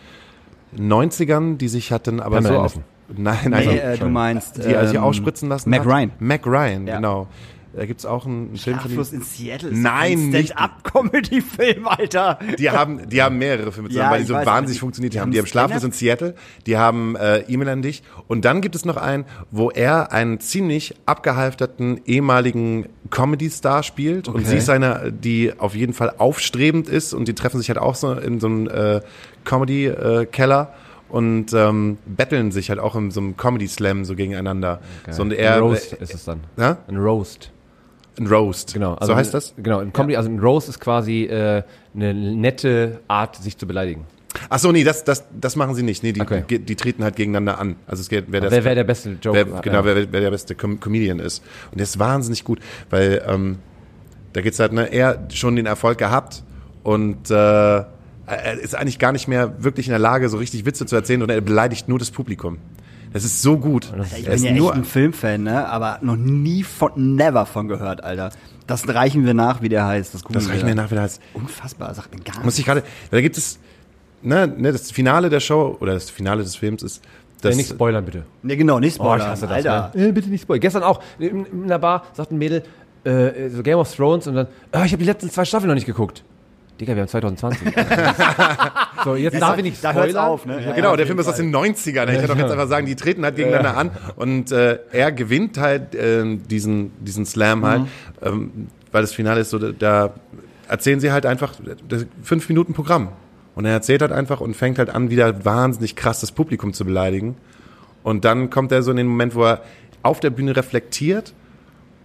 90ern, die sich hatten, aber Pamela so auf, Anderson. Nein, also, Nee, äh, du meinst die also sich ähm, ausspritzen lassen Mac hat. Ryan. Mac Ryan, Ja. genau. Da gibt's auch einen, Film von ihm. Abschluss in Seattle Nein, ein nicht- Stand-up-Comedy-Film, Alter. Die haben, die haben mehrere Filme zusammen, Ja, weil die so weiß, wahnsinnig die- funktioniert die haben. Die haben Schlaflos in Seattle, die haben äh, E-Mail an dich. Und dann gibt es noch einen, wo er einen ziemlich abgehalfterten ehemaligen Comedy-Star spielt und Okay. sie ist eine, die auf jeden Fall aufstrebend ist und die treffen sich halt auch so in so einem äh, Comedy-Keller. und ähm, betteln sich halt auch in so einem Comedy-Slam so gegeneinander. So, und er, ein Roast ist es dann. Ja? Ein Roast. Ein Roast. Genau. so heißt das? Genau. Ein Comedy, also ein Roast ist quasi äh, eine nette Art, sich zu beleidigen. Ach so, nee, das, das, das machen sie nicht. Nee, die, Okay. die, die treten halt gegeneinander an. Also es geht, wer das Wer wäre der beste Joke? wer, genau, ja. wer, wer der beste Com Comedian ist. Und der ist wahnsinnig gut, weil ähm, da geht's halt, ne, er schon den Erfolg gehabt und äh, er ist eigentlich gar nicht mehr wirklich in der Lage, so richtig Witze zu erzählen und er beleidigt nur das Publikum. Es ist so gut. Alter, ich bin ja nur, echt ein Filmfan, ne? Aber noch nie von, never von gehört, Alter. Das reichen wir nach, wie der heißt. Das, das googeln reicht wir. nach wieder als Unfassbar, sagt mir gar muss nichts. ich gerade, da gibt es, ne, ne, das Finale der Show oder das Finale des Films ist, das, Äh, nicht spoilern, bitte. Ne, genau, nicht Oh, ich spoilern, hasse das, Alter. ne? Äh, bitte nicht spoilern. Gestern auch, in, in der Bar sagt ein Mädel, äh, so Game of Thrones und dann, ah, ich habe die letzten zwei Staffeln noch nicht geguckt. Digga, wir haben 2020. so, jetzt darf ich nicht Da spoilern. hört's auf, ne? Ja, Genau, der Film ist aus den 90ern. Ich kann doch jetzt einfach sagen, die treten halt gegeneinander an und äh, er gewinnt halt äh, diesen, diesen Slam halt, ähm, weil das Finale ist so, da- da erzählen sie halt einfach das fünf Minuten Programm. Und er erzählt halt einfach und fängt halt an, wieder wahnsinnig krass das Publikum zu beleidigen. Und dann kommt er so in den Moment, wo er auf der Bühne reflektiert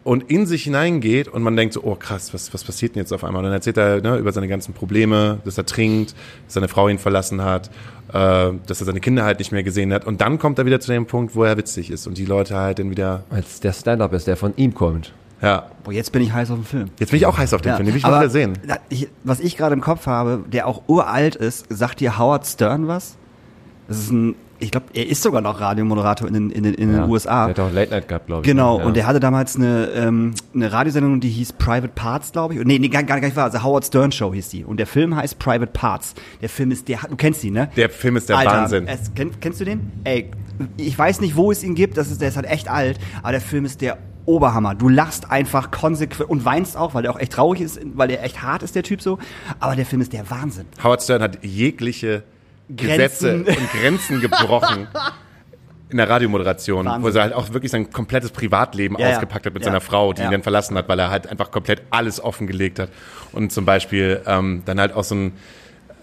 und in sich hineingeht und man denkt so, oh krass, was, was passiert denn jetzt auf einmal? Und dann erzählt er ne, über seine ganzen Probleme, dass er trinkt, dass seine Frau ihn verlassen hat, äh, dass er seine Kinder halt nicht mehr gesehen hat. Und dann kommt er wieder zu dem Punkt, wo er witzig ist und die Leute halt dann wieder, Als der Stand-Up ist, der von ihm kommt. ja. Boah, jetzt bin ich heiß auf den Film. Jetzt bin ich auch heiß auf den Film, den will ich mal wieder sehen. Ich, was ich gerade im Kopf habe, der auch uralt ist, sagt dir Howard Stern was? Das ist ein, ich glaube, er ist sogar noch Radiomoderator in den, in den, in den USA. Der hat auch Late Night gehabt, glaube ich. Genau, ne? und der hatte damals eine, ähm, eine Radiosendung, die hieß Private Parts, glaube ich. Nee, nee, gar, gar nicht wahr. Also Howard Stern Show hieß die. Und der Film heißt Private Parts. Der Film ist, der, du kennst ihn, ne? Der Film ist der Alter, Wahnsinn. Es, kenn, kennst du den? Ey, ich weiß nicht, wo es ihn gibt, das ist, der ist halt echt alt, aber der Film ist der Oberhammer. Du lachst einfach konsequent und weinst auch, weil der auch echt traurig ist, weil der echt hart ist, der Typ so. Aber der Film ist der Wahnsinn. Howard Stern hat jegliche Gesetze Grenzen. und Grenzen gebrochen. In der Radiomoderation, Wahnsinn. wo er halt auch wirklich sein komplettes Privatleben Ja, ausgepackt hat mit Ja. seiner Frau, die Ja. ihn dann verlassen hat, weil er halt einfach komplett alles offengelegt hat. Und zum Beispiel ähm, dann halt auch so, ein,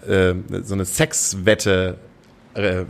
äh, so eine Sexwette, äh,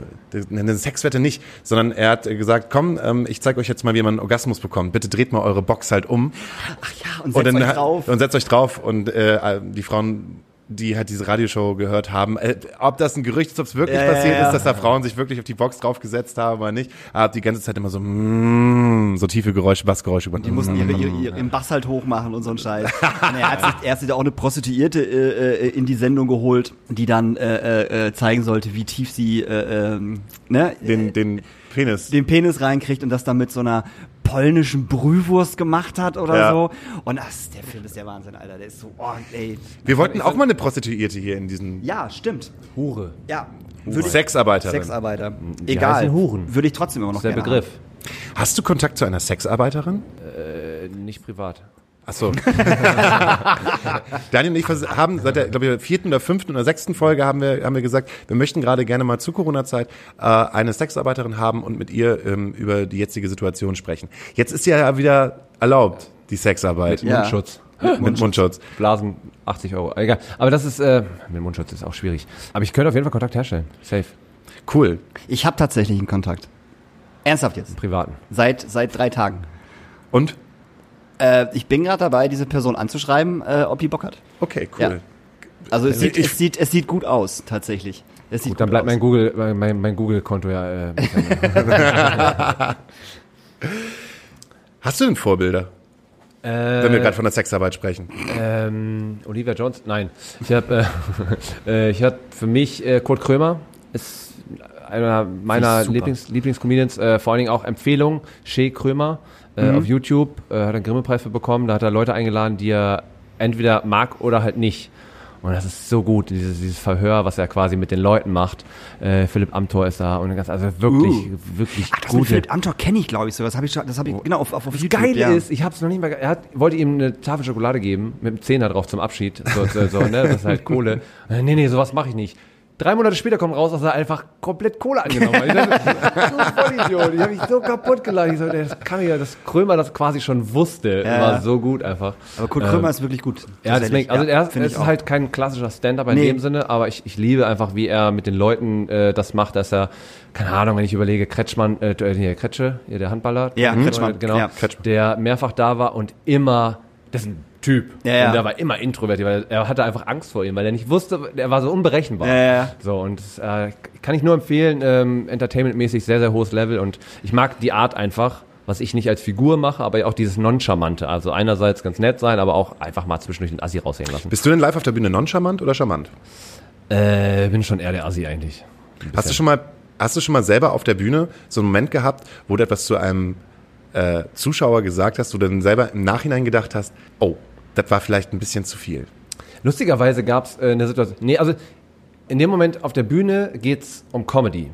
eine Sexwette nicht, sondern er hat gesagt, komm, ähm, ich zeige euch jetzt mal, wie man einen Orgasmus bekommt. Bitte dreht mal eure Box halt um Ach ja, und und setzt dann euch drauf. und setzt euch drauf und äh, die Frauen die halt diese Radioshow gehört haben, äh, ob das ein Gerücht ist, ob es wirklich Ja, passiert ja. ist, dass da Frauen sich wirklich auf die Box draufgesetzt haben oder nicht, aber die ganze Zeit immer so mm, so tiefe Geräusche, Bassgeräusche über Die mussten ihre, ihre, ihre, ihren Bass halt hochmachen und so ein Scheiß. Und er hat sich, er hat sich da auch eine Prostituierte äh, äh, in die Sendung geholt, die dann äh, äh, zeigen sollte, wie tief sie äh, ähm, ne, den den Penis. den Penis reinkriegt und das dann mit so einer polnischen Brühwurst gemacht hat oder Ja. so. Und das, der Film ist der Wahnsinn, Alter. Der ist so, oh, ey. Wir wollten auch mal eine Prostituierte hier in diesen Ja, stimmt. Hure. Ja. Würde ich- Sexarbeiterin. Sexarbeiter. Die Egal. Huren. Würde ich trotzdem immer noch Das ist der gerne Begriff. Hast du Kontakt zu einer Sexarbeiterin? Äh, nicht privat. Ach so. Daniel und ich haben seit der, glaube ich, vierten oder fünften oder sechsten Folge haben wir, haben wir gesagt, wir möchten gerade gerne mal zu Corona-Zeit äh, eine Sexarbeiterin haben und mit ihr ähm, über die jetzige Situation sprechen. Jetzt ist ja wieder erlaubt, die Sexarbeit. Ja. Mundschutz. Mit, mit Mundschutz. Blasen 80 Euro. Egal. Aber das ist, äh, mit Mundschutz ist auch schwierig. Aber ich könnte auf jeden Fall Kontakt herstellen. Safe. Cool. Ich habe tatsächlich einen Kontakt. Ernsthaft jetzt. Privaten. Seit, seit drei Tagen. Und? Äh, ich bin gerade dabei, diese Person anzuschreiben, äh, ob die Bock hat. Okay, cool. Ja. Also es, sieht, ich- es, sieht, es sieht gut aus, tatsächlich. Es sieht Gut, dann bleibt aus. mein Google, mein, mein, mein Google-Konto ja. Äh, Hast du denn Vorbilder, wenn wir gerade von der Sexarbeit sprechen? ähm, Olivia Jones? Nein. Ich habe äh, äh, ich hab für mich äh, Kurt Krömer ist einer meiner. Lieblings, Lieblingscomedians, äh, vor allen Dingen auch Empfehlung, Shea Krömer äh, auf YouTube, äh, hat einen Grimme-Preis für bekommen, da hat er Leute eingeladen, die er entweder mag oder halt nicht. Und das ist so gut, dieses, dieses Verhör, was er quasi mit den Leuten macht. Äh, Philipp Amthor ist da und ganz, also wirklich, wirklich Ach, das mit gute. Philipp Amthor kenne ich, glaube ich, so. Das habe ich schon, das habe ich, genau, auf, auf, auf YouTube. Geil ja. ist, ich hab's noch nicht mal, er hat, wollte ihm eine Tafel Schokolade geben, mit einem Zehner drauf zum Abschied, so, so, so ne, das ist halt Kohle. Äh, Nee, nee, sowas mache ich nicht. Drei Monate später kommt raus, dass er einfach komplett Kohle angenommen hat. Ich dachte, so Vollidiot, ich habe mich so kaputt gelacht. Ich so, das kann ich ja, dass Krömer das quasi schon wusste, Ja. war so gut einfach. Aber Kurt Krömer ist wirklich gut. Ja, deswegen, also er, ich ist auch. halt kein klassischer Stand-up in Nee. dem Sinne, aber ich, ich liebe einfach, wie er mit den Leuten äh, das macht, dass er, keine Ahnung, wenn ich überlege, Kretschmann, äh, hier, Kretsche, hier, der Handballer, Ja, Mhm. Kretschmann, genau, ja. der mehrfach da war und immer, das ist ein Typ, Ja, ja. und der war immer introvertiert, weil er hatte einfach Angst vor ihm, weil er nicht wusste, er war so unberechenbar. Ja, ja. So, und das, äh, kann ich nur empfehlen, ähm, entertainmentmäßig sehr, sehr hohes Level und ich mag die Art einfach, was ich nicht als Figur mache, aber auch dieses Noncharmante. Also einerseits ganz nett sein, aber auch einfach mal zwischendurch den Assi raushängen lassen. Bist du denn live auf der Bühne noncharmant oder charmant? Äh, bin schon eher der Assi eigentlich. Hast du schon mal Hast du schon mal selber auf der Bühne so einen Moment gehabt, wo du etwas zu einem äh, Zuschauer gesagt hast, wo du dann selber im Nachhinein gedacht hast, oh, das war vielleicht ein bisschen zu viel? Lustigerweise gab es äh, eine Situation. Nee, also in dem Moment auf der Bühne geht's um Comedy.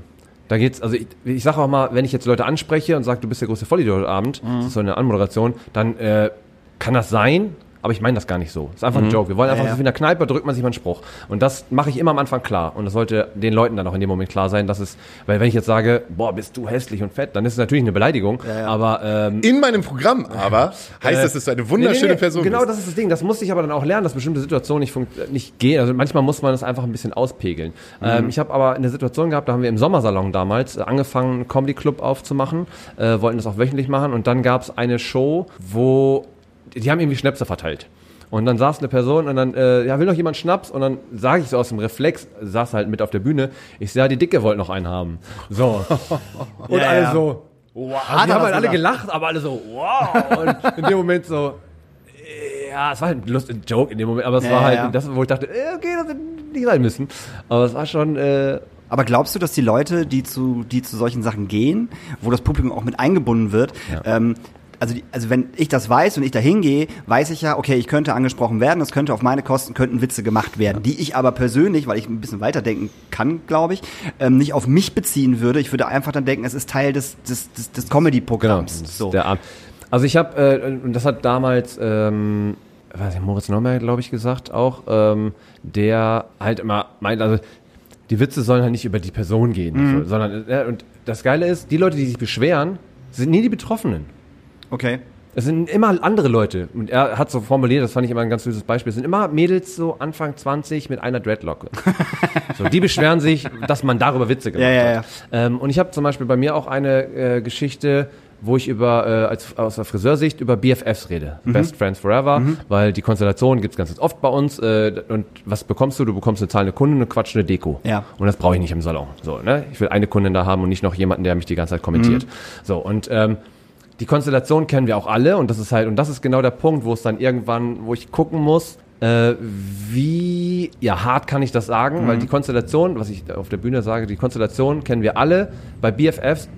Da geht's, also ich, ich sage auch mal, wenn ich jetzt Leute anspreche und sage, du bist der größte Vollidiot heute Abend, das ist so eine Anmoderation, dann äh, kann das sein, aber ich meine das gar nicht so. Das ist einfach ein Joke. Wir wollen einfach, Ja, ja. so wie in der Kneipe, drückt man sich mal einen Spruch. Und das mache ich immer am Anfang klar. Und das sollte den Leuten dann auch in dem Moment klar sein, dass es, weil wenn ich jetzt sage, boah, bist du hässlich und fett, dann ist es natürlich eine Beleidigung. Aber ähm, In meinem Programm aber heißt es, dass du eine wunderschöne Nee, nee, nee, Person Genau, bist. das ist das Ding. Das musste ich aber dann auch lernen, dass bestimmte Situationen nicht, funkt- nicht gehen. Also manchmal muss man das einfach ein bisschen auspegeln. Ähm, ich habe aber eine Situation gehabt, da haben wir im Sommersalon damals äh, angefangen, einen Comedy Club aufzumachen, äh, wollten das auch wöchentlich machen und dann gab es eine Show, wo die haben irgendwie Schnäpse verteilt. Und dann saß eine Person und dann, äh, ja, will noch jemand Schnaps? Und dann sage ich so aus dem Reflex, saß halt mit auf der Bühne, ich ja, die Dicke wollte noch einen haben. So. Und Ja, alle ja. so, wow. Hat Die er haben halt alle gelacht, aber alle so, wow. Und in dem Moment so, ja, es war halt ein lustiger Joke in dem Moment, aber es Ja, war ja, halt ja. das, wo ich dachte, äh, okay, das hätte nicht sein müssen. Aber es war schon, äh, Aber glaubst du, dass die Leute, die zu, die zu solchen Sachen gehen, wo das Publikum auch mit eingebunden wird, ähm, also, die, also wenn ich das weiß und ich da hingehe, weiß ich ja, okay, ich könnte angesprochen werden, es könnte auf meine Kosten, könnten Witze gemacht werden, die ich aber persönlich, weil ich ein bisschen weiterdenken kann, glaube ich, ähm, nicht auf mich beziehen würde. Ich würde einfach dann denken, es ist Teil des, des, des, des genau, Comedy-Programms. ist so. der Abend. Also ich habe, äh, und das hat damals, ähm, weiß ich, Moritz Neumann, glaube ich, gesagt auch, ähm, der halt immer meint, also die Witze sollen halt nicht über die Person gehen, so, sondern, äh, und das Geile ist, die Leute, die sich beschweren, sind nie die Betroffenen. Okay. Es sind immer andere Leute. Und er hat so formuliert, das fand ich immer ein ganz süßes Beispiel. Es sind immer Mädels so Anfang 20 mit einer Dreadlocke. so, die beschweren sich, dass man darüber Witze gemacht Ja, ja, ja. hat. Ähm, und ich habe zum Beispiel bei mir auch eine äh, Geschichte, wo ich über äh, als aus der Friseursicht über BFFs rede, Mhm. Best Friends Forever, weil die Konstellation gibt's ganz oft bei uns. Äh, und was bekommst du? Du bekommst eine zahlende Kundin und eine quatschende Deko. Ja. Und das brauche ich nicht im Salon. So, ne? Ich will eine Kundin da haben und nicht noch jemanden, der mich die ganze Zeit kommentiert. So und ähm, die Konstellation kennen wir auch alle und das ist halt und das ist genau der Punkt, wo es dann irgendwann, wo ich gucken muss, äh, wie ja hart kann ich das sagen, weil die Konstellation, was ich auf der Bühne sage, die Konstellation kennen wir alle bei BFFs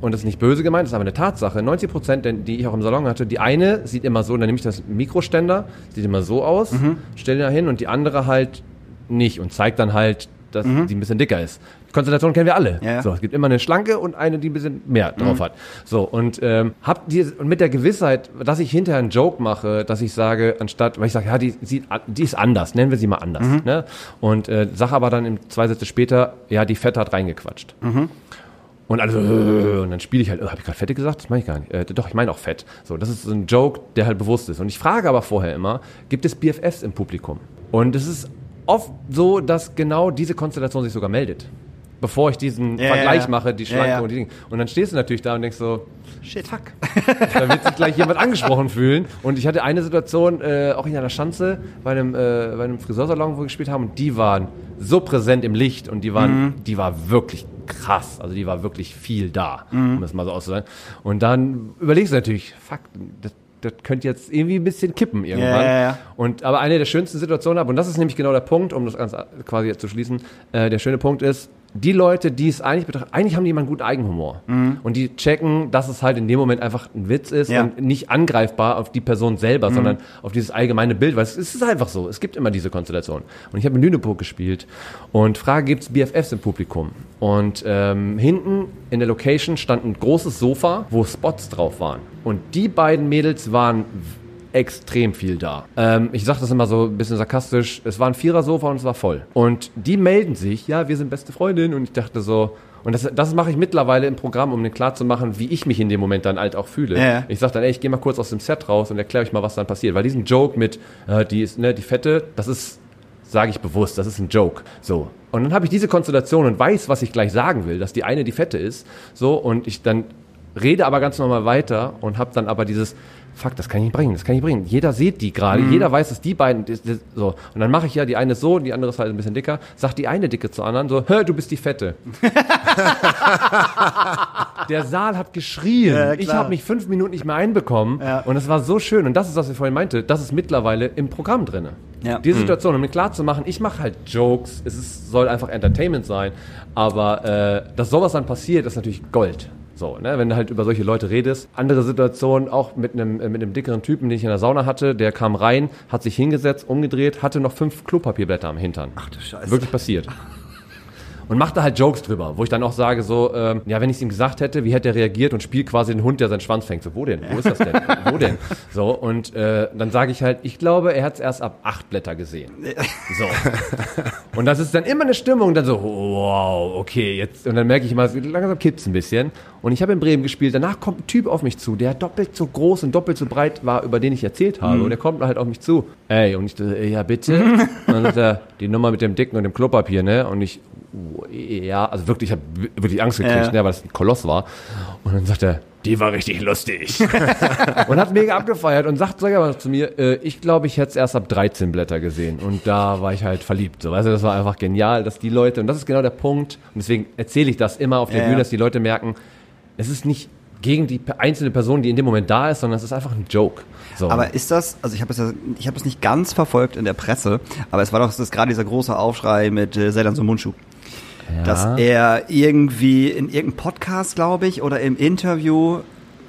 und das ist nicht böse gemeint, das ist aber eine Tatsache. 90 Prozent, die ich auch im Salon hatte, die eine sieht immer so, dann nehme ich das Mikroständer, sieht immer so aus, stelle da hin und die andere halt nicht und zeigt dann halt, dass die ein bisschen dicker ist. Konstellation kennen wir alle. Ja. So, es gibt immer eine schlanke und eine, die ein bisschen mehr drauf hat. So, und ähm, hab die, und mit der Gewissheit, dass ich hinterher einen Joke mache, dass ich sage, anstatt, weil ich sage, ja, die, sieht, die ist anders, nennen wir sie mal anders. Ne? Und äh, sage aber dann im zwei Sätze später, ja, die Fette hat reingequatscht. Und alle so, äh, und dann spiele ich halt, äh, habe ich gerade Fette gesagt? Das meine ich gar nicht. Äh, doch, ich meine auch Fett. So, das ist so ein Joke, der halt bewusst ist. Und ich frage aber vorher immer, gibt es BFFs im Publikum? Und es ist oft so, dass genau diese Konstellation sich sogar meldet. Bevor ich diesen Ja, Vergleich ja, mache, die Schlanke ja. und die Dinge. Und dann stehst du natürlich da und denkst so, Shit. Fuck. da wird sich gleich jemand angesprochen fühlen. Und ich hatte eine Situation, äh, auch in einer Schanze, bei einem, äh, bei einem Friseursalon, wo wir gespielt haben, und die waren so präsent im Licht und die waren, die war wirklich krass. Also die war wirklich viel da, um es mal so auszusagen. Und dann überlegst du natürlich, fuck, das, das könnte jetzt irgendwie ein bisschen kippen irgendwann. Ja, ja, ja. Und aber eine der schönsten Situationen habe, und das ist nämlich genau der Punkt, um das Ganze quasi zu schließen, äh, der schöne Punkt ist, die Leute, die es eigentlich betrachten, eigentlich haben die immer einen guten Eigenhumor. Und die checken, dass es halt in dem Moment einfach ein Witz ist Ja. und nicht angreifbar auf die Person selber, sondern auf dieses allgemeine Bild, weil es, ist einfach so. Es gibt immer diese Konstellation. Und ich habe in Lüneburg gespielt und Frage, gibt es BFFs im Publikum? Und ähm, hinten in der Location stand ein großes Sofa, wo Spots drauf waren. Und die beiden Mädels waren extrem viel da. Ähm, ich sage das immer so ein bisschen sarkastisch. Es war ein Vierersofa und es war voll. Und die melden sich, ja, wir sind beste Freundinnen. Und ich dachte so, und das, das mache ich mittlerweile im Programm, um mir klar zu machen, wie ich mich in dem Moment dann halt auch fühle. Ja. Ich sage dann, ey, ich gehe mal kurz aus dem Set raus und erkläre euch mal, was dann passiert. Weil diesen Joke mit, äh, die ist, ne, die Fette, das ist, sage ich bewusst, das ist ein Joke. So. Und dann habe ich diese Konstellation und weiß, was ich gleich sagen will, dass die eine die Fette ist. So, und ich dann rede aber ganz normal weiter und habe dann aber dieses, fuck, das kann ich nicht bringen, das kann ich nicht bringen. Jeder sieht die gerade, Mhm. jeder weiß, dass die beiden, das, das, so. Und dann mache ich ja, die eine so, die andere ist halt ein bisschen dicker, sagt die eine Dicke zur anderen so, hör, du bist die Fette. Der Saal hat geschrien. Ja, ich habe mich fünf Minuten nicht mehr einbekommen. Ja. Und es war so schön. Und das ist, was ich vorhin meinte, das ist mittlerweile im Programm drin. Ja. Diese Situation, um mir klar zu machen, ich mache halt Jokes, es ist, soll einfach Entertainment sein, aber äh, dass sowas dann passiert, ist natürlich Gold. So, ne, wenn du halt über solche Leute redest. Andere Situation, auch mit einem, äh, mit einem dickeren Typen, den ich in der Sauna hatte, der kam rein, hat sich hingesetzt, umgedreht, hatte noch fünf Klopapierblätter am Hintern. Ach du Scheiße. Wirklich passiert. Und machte halt Jokes drüber, wo ich dann auch sage so, ähm, ja, wenn ich es ihm gesagt hätte, wie hätte er reagiert und spielt quasi den Hund, der seinen Schwanz fängt. So, wo denn? Wo ist das denn? wo denn? So, und äh, dann sage ich halt, ich glaube, er hat es erst ab acht Blätter gesehen. So. Und das ist dann immer eine Stimmung, dann so, wow, okay, jetzt, und dann merke ich immer, langsam kippt's ein bisschen. Und ich habe in Bremen gespielt, danach kommt ein Typ auf mich zu, der doppelt so groß und doppelt so breit war, über den ich erzählt habe. Und der kommt halt auf mich zu. Ey, und ich so, äh, ja, bitte. und dann sagt er, die Nummer mit dem Dicken und dem Klopapier, ne? Und ich, ja, also wirklich, ich habe wirklich Angst gekriegt, Ja. ne, weil das ein Koloss war. Und dann sagt er, die war richtig lustig. und hat mega abgefeiert und sagt sogar mal zu mir, äh, ich glaube, ich hätte es erst ab 13 Blätter gesehen. Und da war ich halt verliebt. So, weißt du, das war einfach genial, dass die Leute, und das ist genau der Punkt, und deswegen erzähle ich das immer auf der Ja, Bühne, dass die Leute merken, es ist nicht gegen die einzelne Person, die in dem Moment da ist, sondern es ist einfach ein Joke. So. Aber ist das, also ich habe es ja, ich habe es nicht ganz verfolgt in der Presse, aber es war doch das gerade dieser große Aufschrei mit äh, Sedan Sumunchu. Dass er irgendwie in irgendeinem Podcast, glaube ich, oder im Interview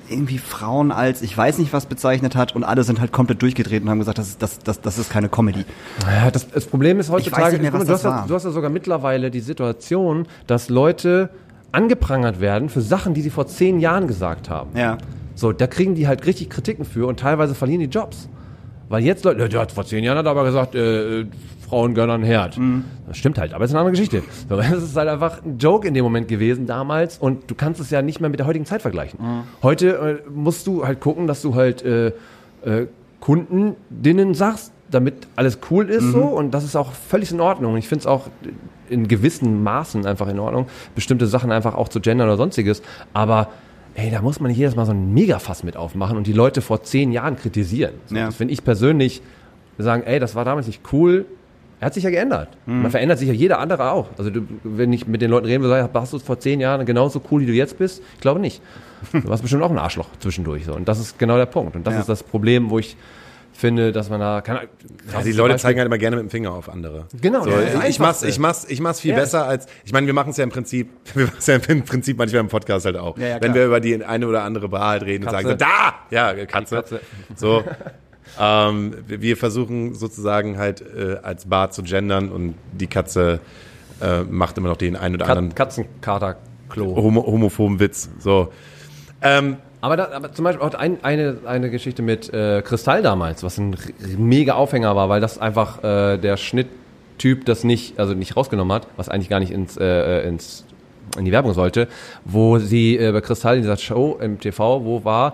irgendwie Frauen als ich weiß nicht was bezeichnet hat und alle sind halt komplett durchgedreht und haben gesagt, das ist, das, das, das ist keine Comedy. Ja, das, das Problem ist heutzutage, mehr, du, das hast ja, du hast ja sogar mittlerweile die Situation, dass Leute angeprangert werden für Sachen, die sie vor zehn Jahren gesagt haben. Ja. So, da kriegen die halt richtig Kritiken für und teilweise verlieren die Jobs. Weil jetzt Leute, der hat vor zehn Jahren hat er aber gesagt, äh, äh, Frauen gönnen einen Herd. Mhm. Das stimmt halt, aber es ist eine andere Geschichte. So, das ist halt einfach ein Joke in dem Moment gewesen damals und du kannst es ja nicht mehr mit der heutigen Zeit vergleichen. Mhm. Heute äh, musst du halt gucken, dass du halt äh, äh, Kundinnen sagst, damit alles cool ist so und das ist auch völlig in Ordnung. Ich finde es auch in gewissen Maßen einfach in Ordnung, bestimmte Sachen einfach auch zu gendern oder sonstiges, aber ey, da muss man nicht jedes Mal so ein Megafass mit aufmachen und die Leute vor zehn Jahren kritisieren. So, Ja. Das finde ich persönlich sagen, ey, das war damals nicht cool. Er hat sich ja geändert. Man verändert sich ja jeder andere auch. Also du, wenn ich mit den Leuten reden würde, warst du vor zehn Jahren genauso cool, wie du jetzt bist? Ich glaube nicht. Du warst bestimmt auch ein Arschloch zwischendurch. So. Und das ist genau der Punkt. Und das Ja. ist das Problem, wo ich finde, dass man da kann. Ja, die Leute zeigen halt immer gerne mit dem Finger auf andere. Genau, So, ist ich, mach's, ich mach's, ich mach's viel Ja. besser als, ich meine, wir machen es ja im Prinzip, wir machen es ja im Prinzip manchmal im Podcast halt auch. Ja, ja, Wenn wir über die eine oder andere Bar halt reden Katze. und sagen so, da! Ja, Katze. Katze. So. ähm, wir versuchen sozusagen halt äh, als Bar zu gendern und die Katze äh, macht immer noch den einen oder anderen Kat Katzenkater-Klo. homo homophoben Witz. So. Ähm, Aber, da, aber zum Beispiel auch ein, eine, eine Geschichte mit äh, Kristall damals, was ein mega Aufhänger war, weil das einfach äh, der Schnitttyp das nicht, also nicht rausgenommen hat, was eigentlich gar nicht ins, äh, ins in die Werbung sollte, wo sie äh, bei Kristall in dieser Show im TV, wo war,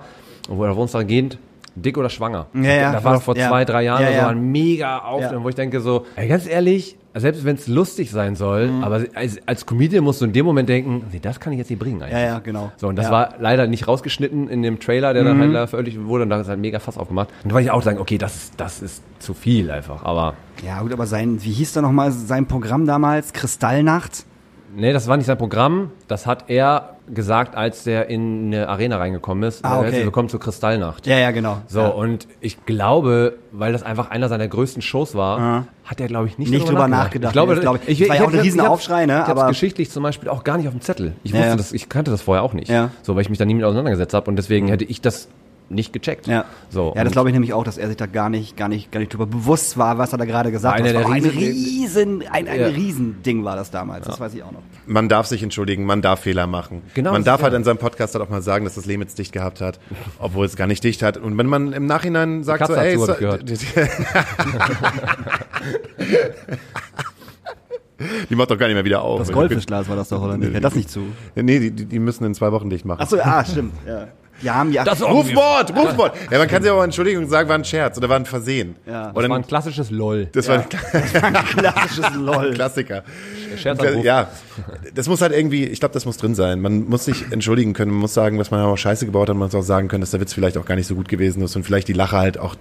wo der Wohnstag geht, dick oder schwanger. Ja, ja, da war vor ja. zwei, drei Jahren Ja, so ja. ein mega Aufhänger, Ja. wo ich denke so, ey, ganz ehrlich, selbst wenn es lustig sein soll, Mhm. aber als, als Comedian musst du in dem Moment denken, nee, das kann ich jetzt nicht bringen eigentlich. Ja, ja, genau. So, und das Ja. war leider nicht rausgeschnitten in dem Trailer, der dann halt leider veröffentlicht wurde und da ist halt mega Fass aufgemacht. Und da wollte ich auch sagen, okay, das, ist- das ist zu viel einfach. Aber Ja, gut, aber sein, wie hieß da nochmal sein Programm damals? Kristallnacht? nee, das war nicht sein Programm. Das hat er gesagt, als der in eine Arena reingekommen ist. Ah, okay. Herzlich willkommen zur Kristallnacht. Ja, ja, genau. So, ja. und ich glaube, weil das einfach einer seiner größten Shows war, hat er, glaube ich, nicht, Nicht darüber drüber nachgedacht. nachgedacht. Ich glaube, ich. ich, war ja auch ein riesen Aufschrei, ne? Aber- geschichtlich zum Beispiel auch gar nicht auf dem Zettel. Ich Ja, wusste ja. das, ich kannte das vorher auch nicht. Ja. So, weil ich mich da nie mit auseinandergesetzt habe und deswegen hätte ich das nicht gecheckt. Ja, So, ja das glaube ich nämlich auch, dass er sich da gar nicht, gar nicht, gar nicht drüber bewusst war, was er da gerade gesagt hat. Ein riesen- riesen, ein, ein Ja. Riesending war das damals. Das weiß ich auch noch. man darf sich entschuldigen, man darf Fehler machen. Genau, man darf ist halt ja- in seinem Podcast halt auch mal sagen, dass das Leben jetzt dicht gehabt hat, obwohl es gar nicht dicht hat. Und wenn man im Nachhinein sagt so, ey, so, die macht doch gar nicht mehr wieder auf. Das Goldfischglas war das doch, oder nicht? Ja, das nicht zu. Nee, die, die die müssen in zwei Wochen dicht machen. Achso, ah, stimmt. Ja. Die haben ja. Das Rufwort, Rufwort. Ja, man kann sich aber Entschuldigung sagen, war ein Scherz oder war ein Versehen. Ja. Oder Das war ein klassisches LOL. das war ein klassisches LOL. Klassiker. Scherzanruf. Ja, das muss halt irgendwie, ich glaube, das muss drin sein. Man muss sich entschuldigen können, man muss sagen, dass man auch Scheiße gebaut hat, man muss auch sagen können, dass der Witz vielleicht auch gar nicht so gut gewesen ist und vielleicht die Lache halt auch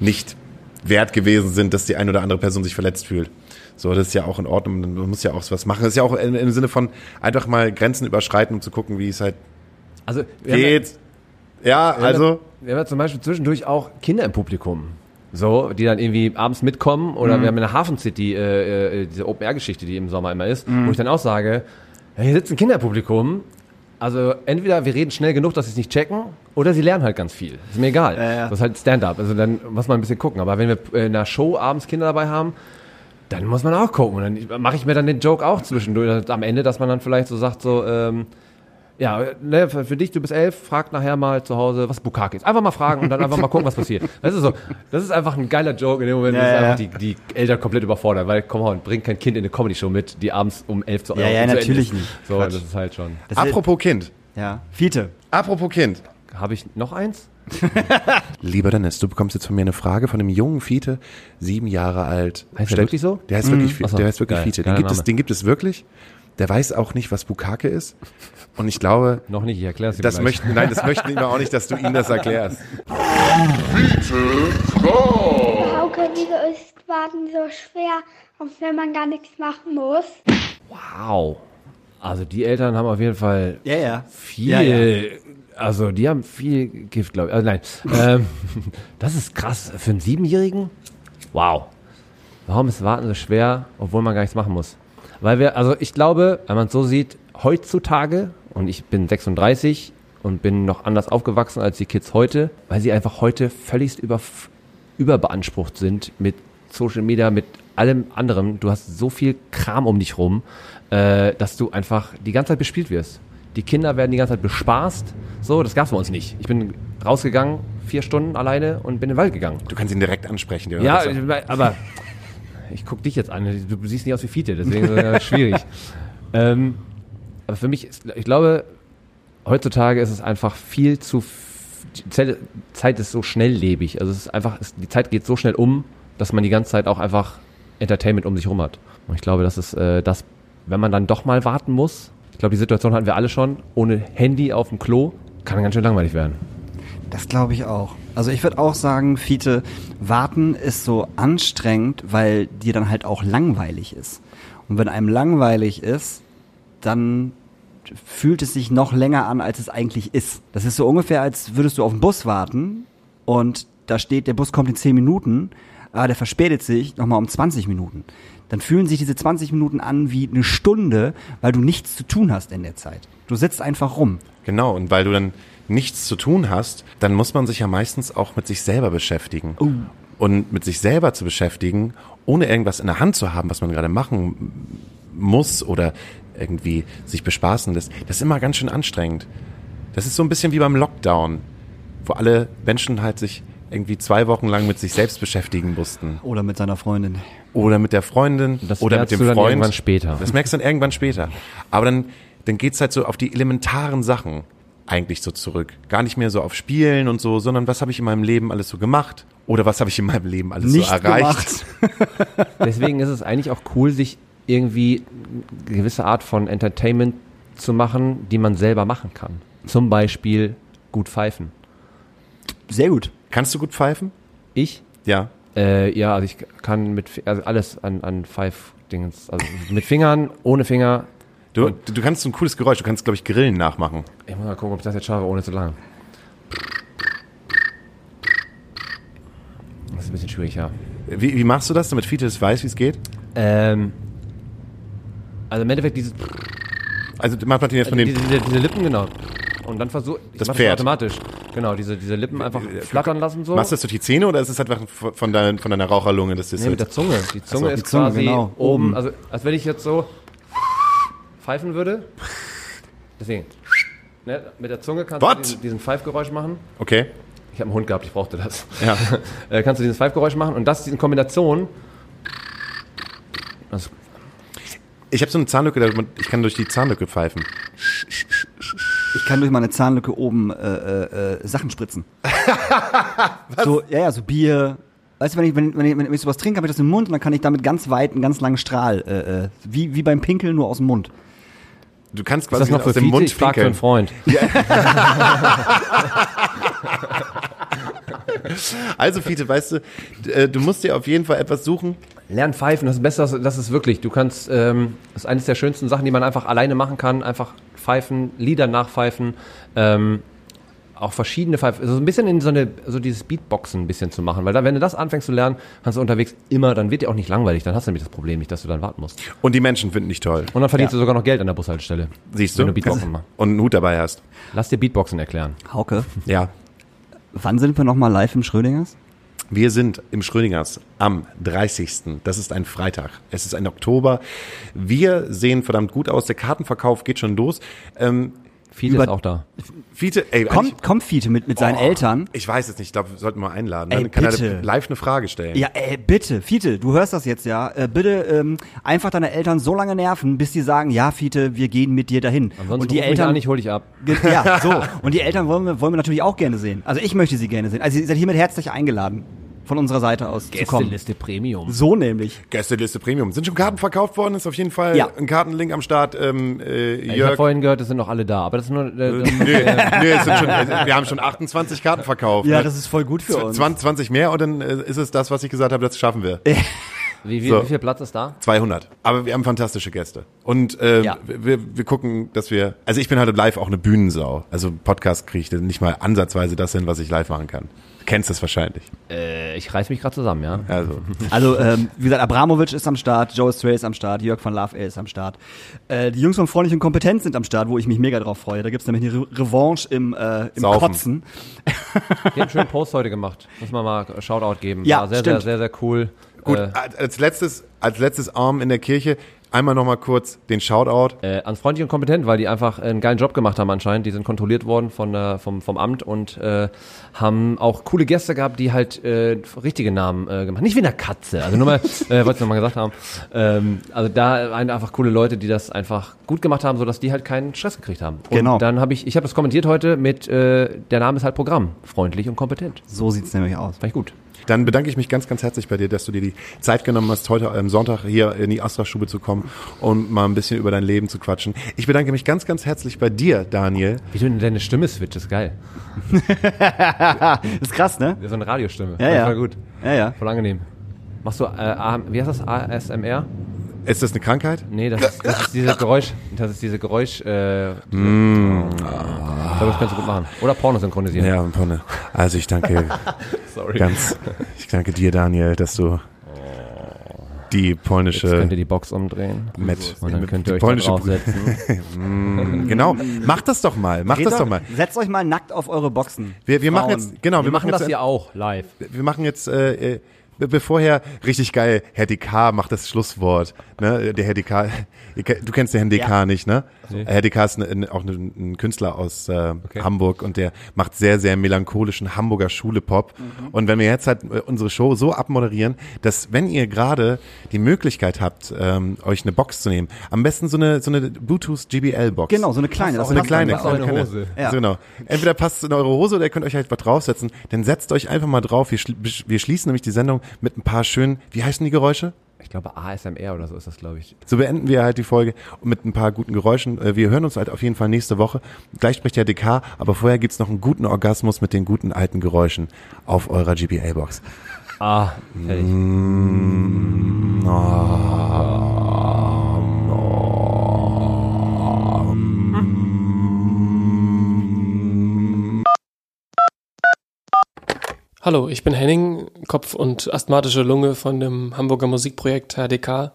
nicht wert gewesen sind, dass die eine oder andere Person sich verletzt fühlt. So, das ist ja auch in Ordnung, man muss ja auch was machen. Das ist ja auch im, Sinne von einfach mal Grenzen überschreiten, um zu gucken, wie es halt Also, ja- geht. Ja, also, Wir haben ja zum Beispiel zwischendurch auch Kinder im Publikum. So, die dann irgendwie abends mitkommen. Mhm. Oder wir haben in der Hafen City äh, äh, diese Open-Air-Geschichte, die im Sommer immer ist, Mhm. wo ich dann auch sage, hier sitzt ein Kinderpublikum. Also entweder wir reden schnell genug, dass sie es nicht checken, oder sie lernen halt ganz viel. Ist mir egal. Ja, ja. Das ist halt Stand-up. Also dann muss man ein bisschen gucken. Aber wenn wir in einer Show abends Kinder dabei haben, dann muss man auch gucken. Und dann mache ich mir dann den Joke auch zwischendurch am Ende, dass man dann vielleicht so sagt, so, ähm, ja, ne, für, für dich, du bist elf, frag nachher mal zu Hause, was Bukake ist. Einfach mal fragen und dann einfach mal gucken, was passiert. Das ist so, das ist einfach ein geiler Joke in dem Moment, Ja, das ist ja, einfach die, die Eltern komplett überfordert, weil, komm on, bring kein Kind in eine Comedy-Show mit, die abends um elf zu Ja, ja, zu natürlich nicht. So, Quatsch. das ist halt schon. Das ist- apropos Kind. Ja. Fiete. Apropos Kind. Habe ich noch eins? Lieber Dennis, du bekommst jetzt von mir eine Frage von einem jungen Fiete, sieben Jahre alt. Heißt der Stell- wirklich so? Der heißt wirklich, Fi- Ach so, der heißt wirklich geil, Fiete. Den gibt, es, den gibt es wirklich. Der weiß auch nicht, was Bukake ist. Und ich glaube, Noch nicht, ich erkläre es das möchten, nein, das möchten wir auch nicht, dass du ihm das erklärst. Hauke, wieso ist Warten so schwer, auch wenn man gar nichts machen muss? Wow. Also die Eltern haben auf jeden Fall Ja, ja. viel, Ja, ja. also die haben viel Gift, glaube ich. Also nein, ähm, das ist krass. Für einen Siebenjährigen? Wow. Warum ist Warten so schwer, obwohl man gar nichts machen muss? Weil wir, also ich glaube, wenn man es so sieht, heutzutage, und ich bin 36 und bin noch anders aufgewachsen als die Kids heute, weil sie einfach heute völligst über, überbeansprucht sind mit Social Media, mit allem anderen. Du hast so viel Kram um dich rum, äh, dass du einfach die ganze Zeit bespielt wirst. Die Kinder werden die ganze Zeit bespaßt. So, das gab's bei uns nicht. Ich bin rausgegangen, vier Stunden alleine und bin in den Wald gegangen. Du kannst ihn direkt ansprechen. Ja, aber ich guck dich jetzt an. Du siehst nicht aus wie Fiete, deswegen ist das schwierig. ähm, aber für mich, ist, ich glaube, heutzutage ist es einfach viel zu. Die Zeit- Zeit ist so schnelllebig. Also es ist einfach, es, die Zeit geht so schnell um, dass man die ganze Zeit auch einfach Entertainment um sich rum hat. Und ich glaube, das ist äh, das, wenn man dann doch mal warten muss. Ich glaube, die Situation hatten wir alle schon. Ohne Handy auf dem Klo kann ganz schön langweilig werden. Das glaube ich auch. Also ich würde auch sagen, Fiete, warten ist so anstrengend, weil dir dann halt auch langweilig ist. Und wenn einem langweilig ist, dann fühlt es sich noch länger an, als es eigentlich ist. Das ist so ungefähr, als würdest du auf den Bus warten und da steht, der Bus kommt in 10 Minuten, aber der verspätet sich nochmal um 20 Minuten. Dann fühlen sich diese 20 Minuten an wie eine Stunde, weil du nichts zu tun hast in der Zeit. Du sitzt einfach rum. Genau, und weil du dann nichts zu tun hast, dann muss man sich ja meistens auch mit sich selber beschäftigen. Und mit sich selber zu beschäftigen, ohne irgendwas in der Hand zu haben, was man gerade machen muss oder irgendwie sich bespaßen lässt, das ist immer ganz schön anstrengend. Das ist so ein bisschen wie beim Lockdown, wo alle Menschen halt sich irgendwie zwei Wochen lang mit sich selbst beschäftigen mussten. Oder mit seiner Freundin. Oder mit der Freundin Das oder mit merkst dem du dann Freund. irgendwann später. Das merkst du dann irgendwann später. Aber dann, dann geht's halt so auf die elementaren Sachen eigentlich so zurück. Gar nicht mehr so auf Spielen und so, sondern was habe ich in meinem Leben alles so gemacht? Oder was habe ich in meinem Leben alles Nicht so erreicht? Deswegen ist es eigentlich auch cool, sich irgendwie eine gewisse Art von Entertainment zu machen, die man selber machen kann. Zum Beispiel gut pfeifen. Sehr gut. Kannst du gut pfeifen? Ich? Ja. Äh, ja, also ich kann mit also alles an, an Pfeif-Dingens. Also mit Fingern, ohne Finger. Du, du kannst so ein cooles Geräusch, du kannst, glaube ich, Grillen nachmachen. Ich muss mal gucken, ob ich das jetzt schaffe, ohne zu lang. Das ist ein bisschen schwierig, ja. Wie, wie machst du das, damit Fiete es weiß, wie es geht? Ähm, also im Endeffekt dieses, Also macht man den jetzt von diese, den... diese, diese Lippen, genau. Und dann versuch, ich Das Pferd. automatisch. Genau, diese, diese Lippen einfach flattern lassen so. Machst du das durch die Zähne oder ist es einfach von, dein, von deiner Raucherlunge? Das ist Nee, mit der Zunge. Die Zunge so, ist die Zunge, quasi genau. Oben. Also, als wenn ich jetzt so pfeifen würde. Deswegen. Ne, mit der Zunge kannst What? du diesen, diesen Pfeifgeräusch machen. okay. Ich habe einen Hund gehabt, ich brauchte das. Ja. äh, kannst du dieses Pfeifgeräusch machen und das in Kombination. Also, Ich habe so eine Zahnlücke, ich kann durch die Zahnlücke pfeifen. Ich kann durch meine Zahnlücke oben äh, äh, äh, Sachen spritzen. so, ja, ja, so Bier. Weißt du, wenn ich, wenn, wenn ich, wenn ich sowas trinke, habe ich das im Mund und dann kann ich damit ganz weit einen ganz langen Strahl, äh, äh, wie, wie beim Pinkeln, nur aus dem Mund. Du kannst Ist quasi das noch aus dem Fiete? Mund Ich frag für einen. Freund. Also Fiete, weißt du, äh, du musst dir auf jeden Fall etwas suchen. Lern pfeifen, das ist besser, das ist wirklich. Du kannst, ähm, das ist eines der schönsten Sachen, die man einfach alleine machen kann. Einfach pfeifen, Lieder nachpfeifen, ähm, auch verschiedene Pfeifen. Also so ein bisschen in so eine, so dieses Beatboxen ein bisschen zu machen. Weil dann, wenn du das anfängst zu lernen, kannst du unterwegs immer, dann wird dir auch nicht langweilig. Dann hast du nämlich das Problem nicht, dass du dann warten musst. Und die Menschen finden dich toll. Und dann verdienst du sogar noch Geld an der Bushaltestelle. Siehst Wenn du? du Beatboxen machst. Und einen Hut dabei hast. Lass dir Beatboxen erklären. Hauke, Ja. wann sind wir nochmal live im Schrödingers? Wir sind im Schrödingers am 30. Das ist ein Freitag. Es ist ein Oktober. Wir sehen verdammt gut aus. Der Kartenverkauf geht schon los. Ähm, Fiete Über- ist auch da. Fiete, ey, Kommt, kommt Fiete mit, mit seinen Oh, Eltern. Ich weiß es nicht. Ich glaube, wir sollten mal einladen. Ey, Dann kann bitte. er live eine Frage stellen. Ja, ey, bitte, Fiete, du hörst das jetzt ja. Äh, bitte ähm, einfach deine Eltern so lange nerven, bis die sagen, ja, Fiete, wir gehen mit dir dahin. Ansonsten und die ruf mich Eltern, an, ich hol dich ab. Ja, so. Und die Eltern wollen wir, wollen wir natürlich auch gerne sehen. Also ich möchte sie gerne sehen. Also ihr seid hiermit herzlich eingeladen, von unserer Seite aus zu kommen. Premium. So nämlich. Gästeliste Premium. Sind schon Karten verkauft worden? Ist auf jeden Fall Ja. ein Kartenlink am Start. Ähm, äh, Ich habe Jörg. vorhin gehört, es sind noch alle da, aber das ist nur. Äh, Nö, nö, es sind schon, äh, wir haben schon 28 Karten verkauft. Ja, ne? das ist voll gut für uns. 20, 20 mehr und dann äh, ist es das, was ich gesagt habe, das schaffen wir. wie, wie, So. wie viel Platz ist da? 200. Aber wir haben fantastische Gäste. Und äh, Ja. wir, wir gucken, dass wir, also ich bin halt live auch eine Bühnensau. Also Podcast kriege ich nicht mal ansatzweise das hin, was ich live machen kann. Du kennst es wahrscheinlich. Äh, ich reiß mich gerade zusammen, ja. Also Also, ähm, wie gesagt, Abramovic ist am Start, Joe Stray ist am Start, Jörg von Love ist am Start. Äh, die Jungs von Freundlich und Kompetenz sind am Start, wo ich mich mega drauf freue. Da gibt's nämlich eine Re Revanche im, äh, im Saufen. Kotzen. Die haben einen schönen Post heute gemacht. Muss man mal Shoutout geben. Ja, War sehr, stimmt. sehr, sehr, sehr cool. gut, Äh, als- als letztes, als letztes Arm in der Kirche einmal noch mal kurz den Shoutout. äh, an freundlich und kompetent, weil die einfach einen geilen Job gemacht haben anscheinend. Die sind kontrolliert worden von der, vom, vom Amt und äh, haben auch coole Gäste gehabt, die halt äh, richtige Namen äh, gemacht. Nicht wie eine Katze, also nur mal, äh, wollte ich nochmal gesagt haben. Ähm, also da waren einfach coole Leute, die das einfach gut gemacht haben, sodass die halt keinen Stress gekriegt haben. Und Genau. dann habe ich, ich habe das kommentiert heute mit, äh, der Name ist halt Programm. Freundlich und kompetent. So sieht's nämlich aus. Fand ich gut. Dann bedanke ich mich ganz, ganz herzlich bei dir, dass du dir die Zeit genommen hast, heute am Sonntag hier in die Astra-Stube zu kommen und mal ein bisschen über dein Leben zu quatschen. Ich bedanke mich ganz, ganz herzlich bei dir, Daniel. Wie du deine Stimme switcht, ist geil. ist krass, ne? So eine Radiostimme. Ja, ja. Voll gut. Ja, ja. Voll angenehm. Machst du, äh, A- wie heißt das? ASMR? Ist das eine Krankheit? Nee, das ist, das ist diese Geräusch, das ist diese Geräusch, äh, Mm. ich glaube, das kannst du gut machen. Oder Porno synchronisieren. Ja, Ponne. Also ich danke Sorry. ganz, ich danke dir, Daniel, dass du die Jetzt polnische könnt ihr die Box umdrehen. mit, Und dann könnt ihr die euch polnische draufsetzen. genau. Mach das doch mal, mach Geht das doch mal. Setzt euch mal nackt auf eure Boxen. Wir, wir machen jetzt, genau, wir, Wir machen jetzt, das hier auch live. wir machen jetzt, äh, äh, be- bevor Herr, richtig geil, Herr DK macht das Schlusswort, ne, der Herr DK, du kennst den Herrn DK Ja. nicht, ne? Nee. Herr ist ein, auch ein, ein Künstler aus äh, Okay. Hamburg und der macht sehr, sehr melancholischen Hamburger Schule-Pop. Mhm. Und wenn wir jetzt halt äh, unsere Show so abmoderieren, dass wenn ihr gerade die Möglichkeit habt, ähm, euch eine Box zu nehmen, am besten so eine, so eine Bluetooth GBL-Box. Genau, so eine kleine. So eine passt kleine, in kleine, eine kleine. Hose. Ja. So Genau. Entweder passt es in eure Hose oder ihr könnt euch halt was draufsetzen. Dann setzt euch einfach mal drauf. Wir, schli- wir schließen nämlich die Sendung mit ein paar schönen, wie heißen die Geräusche? Ich glaube ASMR oder so ist das, glaube ich. So beenden wir halt die Folge mit ein paar guten Geräuschen. Äh, Wir hören uns halt auf jeden Fall nächste Woche. Gleich spricht der DK, aber vorher gibt's noch einen guten Orgasmus mit den guten alten Geräuschen auf eurer GBA-Box. Ah, fertig. Hallo, ich bin Henning, Kopf- und asthmatische Lunge von dem Hamburger Musikprojekt HDK.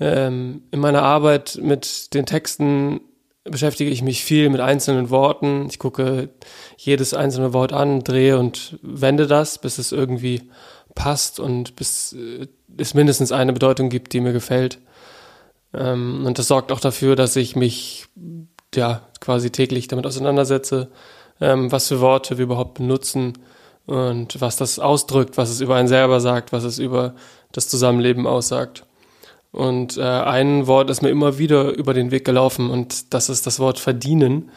Ähm, in meiner Arbeit mit den Texten beschäftige ich mich viel mit einzelnen Worten. Ich gucke jedes einzelne Wort an, drehe und wende das, bis es irgendwie passt und bis äh, es mindestens eine Bedeutung gibt, die mir gefällt. Ähm, und das sorgt auch dafür, dass ich mich ja quasi täglich damit auseinandersetze, ähm, was für Worte wir überhaupt benutzen und was das ausdrückt, was es über einen selber sagt, was es über das Zusammenleben aussagt. Und äh, ein Wort ist mir immer wieder über den Weg gelaufen und das ist das Wort verdienen.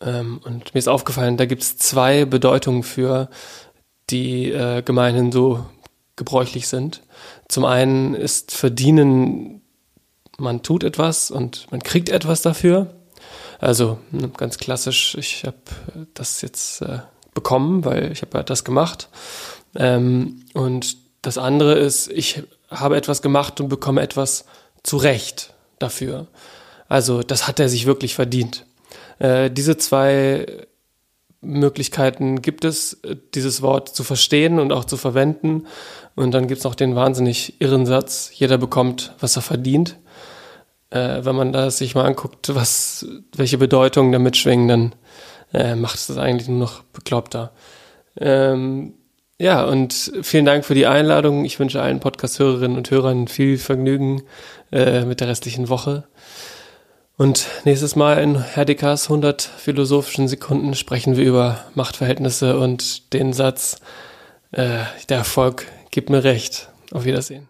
Ähm, und mir ist aufgefallen, da gibt es zwei Bedeutungen für, die äh, gemeinhin so gebräuchlich sind. Zum einen ist verdienen, man tut etwas und man kriegt etwas dafür. Also ne, ganz klassisch, ich habe das jetzt äh, bekommen, weil ich habe das gemacht. Ähm, und das andere ist, ich habe etwas gemacht und bekomme etwas zurecht dafür. Also das hat er sich wirklich verdient. Äh, diese zwei Möglichkeiten gibt es, dieses Wort zu verstehen und auch zu verwenden. Und dann gibt es noch den wahnsinnig irren Satz, jeder bekommt, was er verdient. Äh, wenn man da sich mal anguckt, was, welche Bedeutungen damit schwingen, dann äh, macht es das eigentlich nur noch bekloppter. Ähm, ja, und vielen Dank für die Einladung. Ich wünsche allen Podcast-Hörerinnen und Hörern viel Vergnügen äh, mit der restlichen Woche. Und nächstes Mal in Herdekas 100 philosophischen Sekunden sprechen wir über Machtverhältnisse und den Satz, äh, der Erfolg gibt mir recht. Auf Wiedersehen.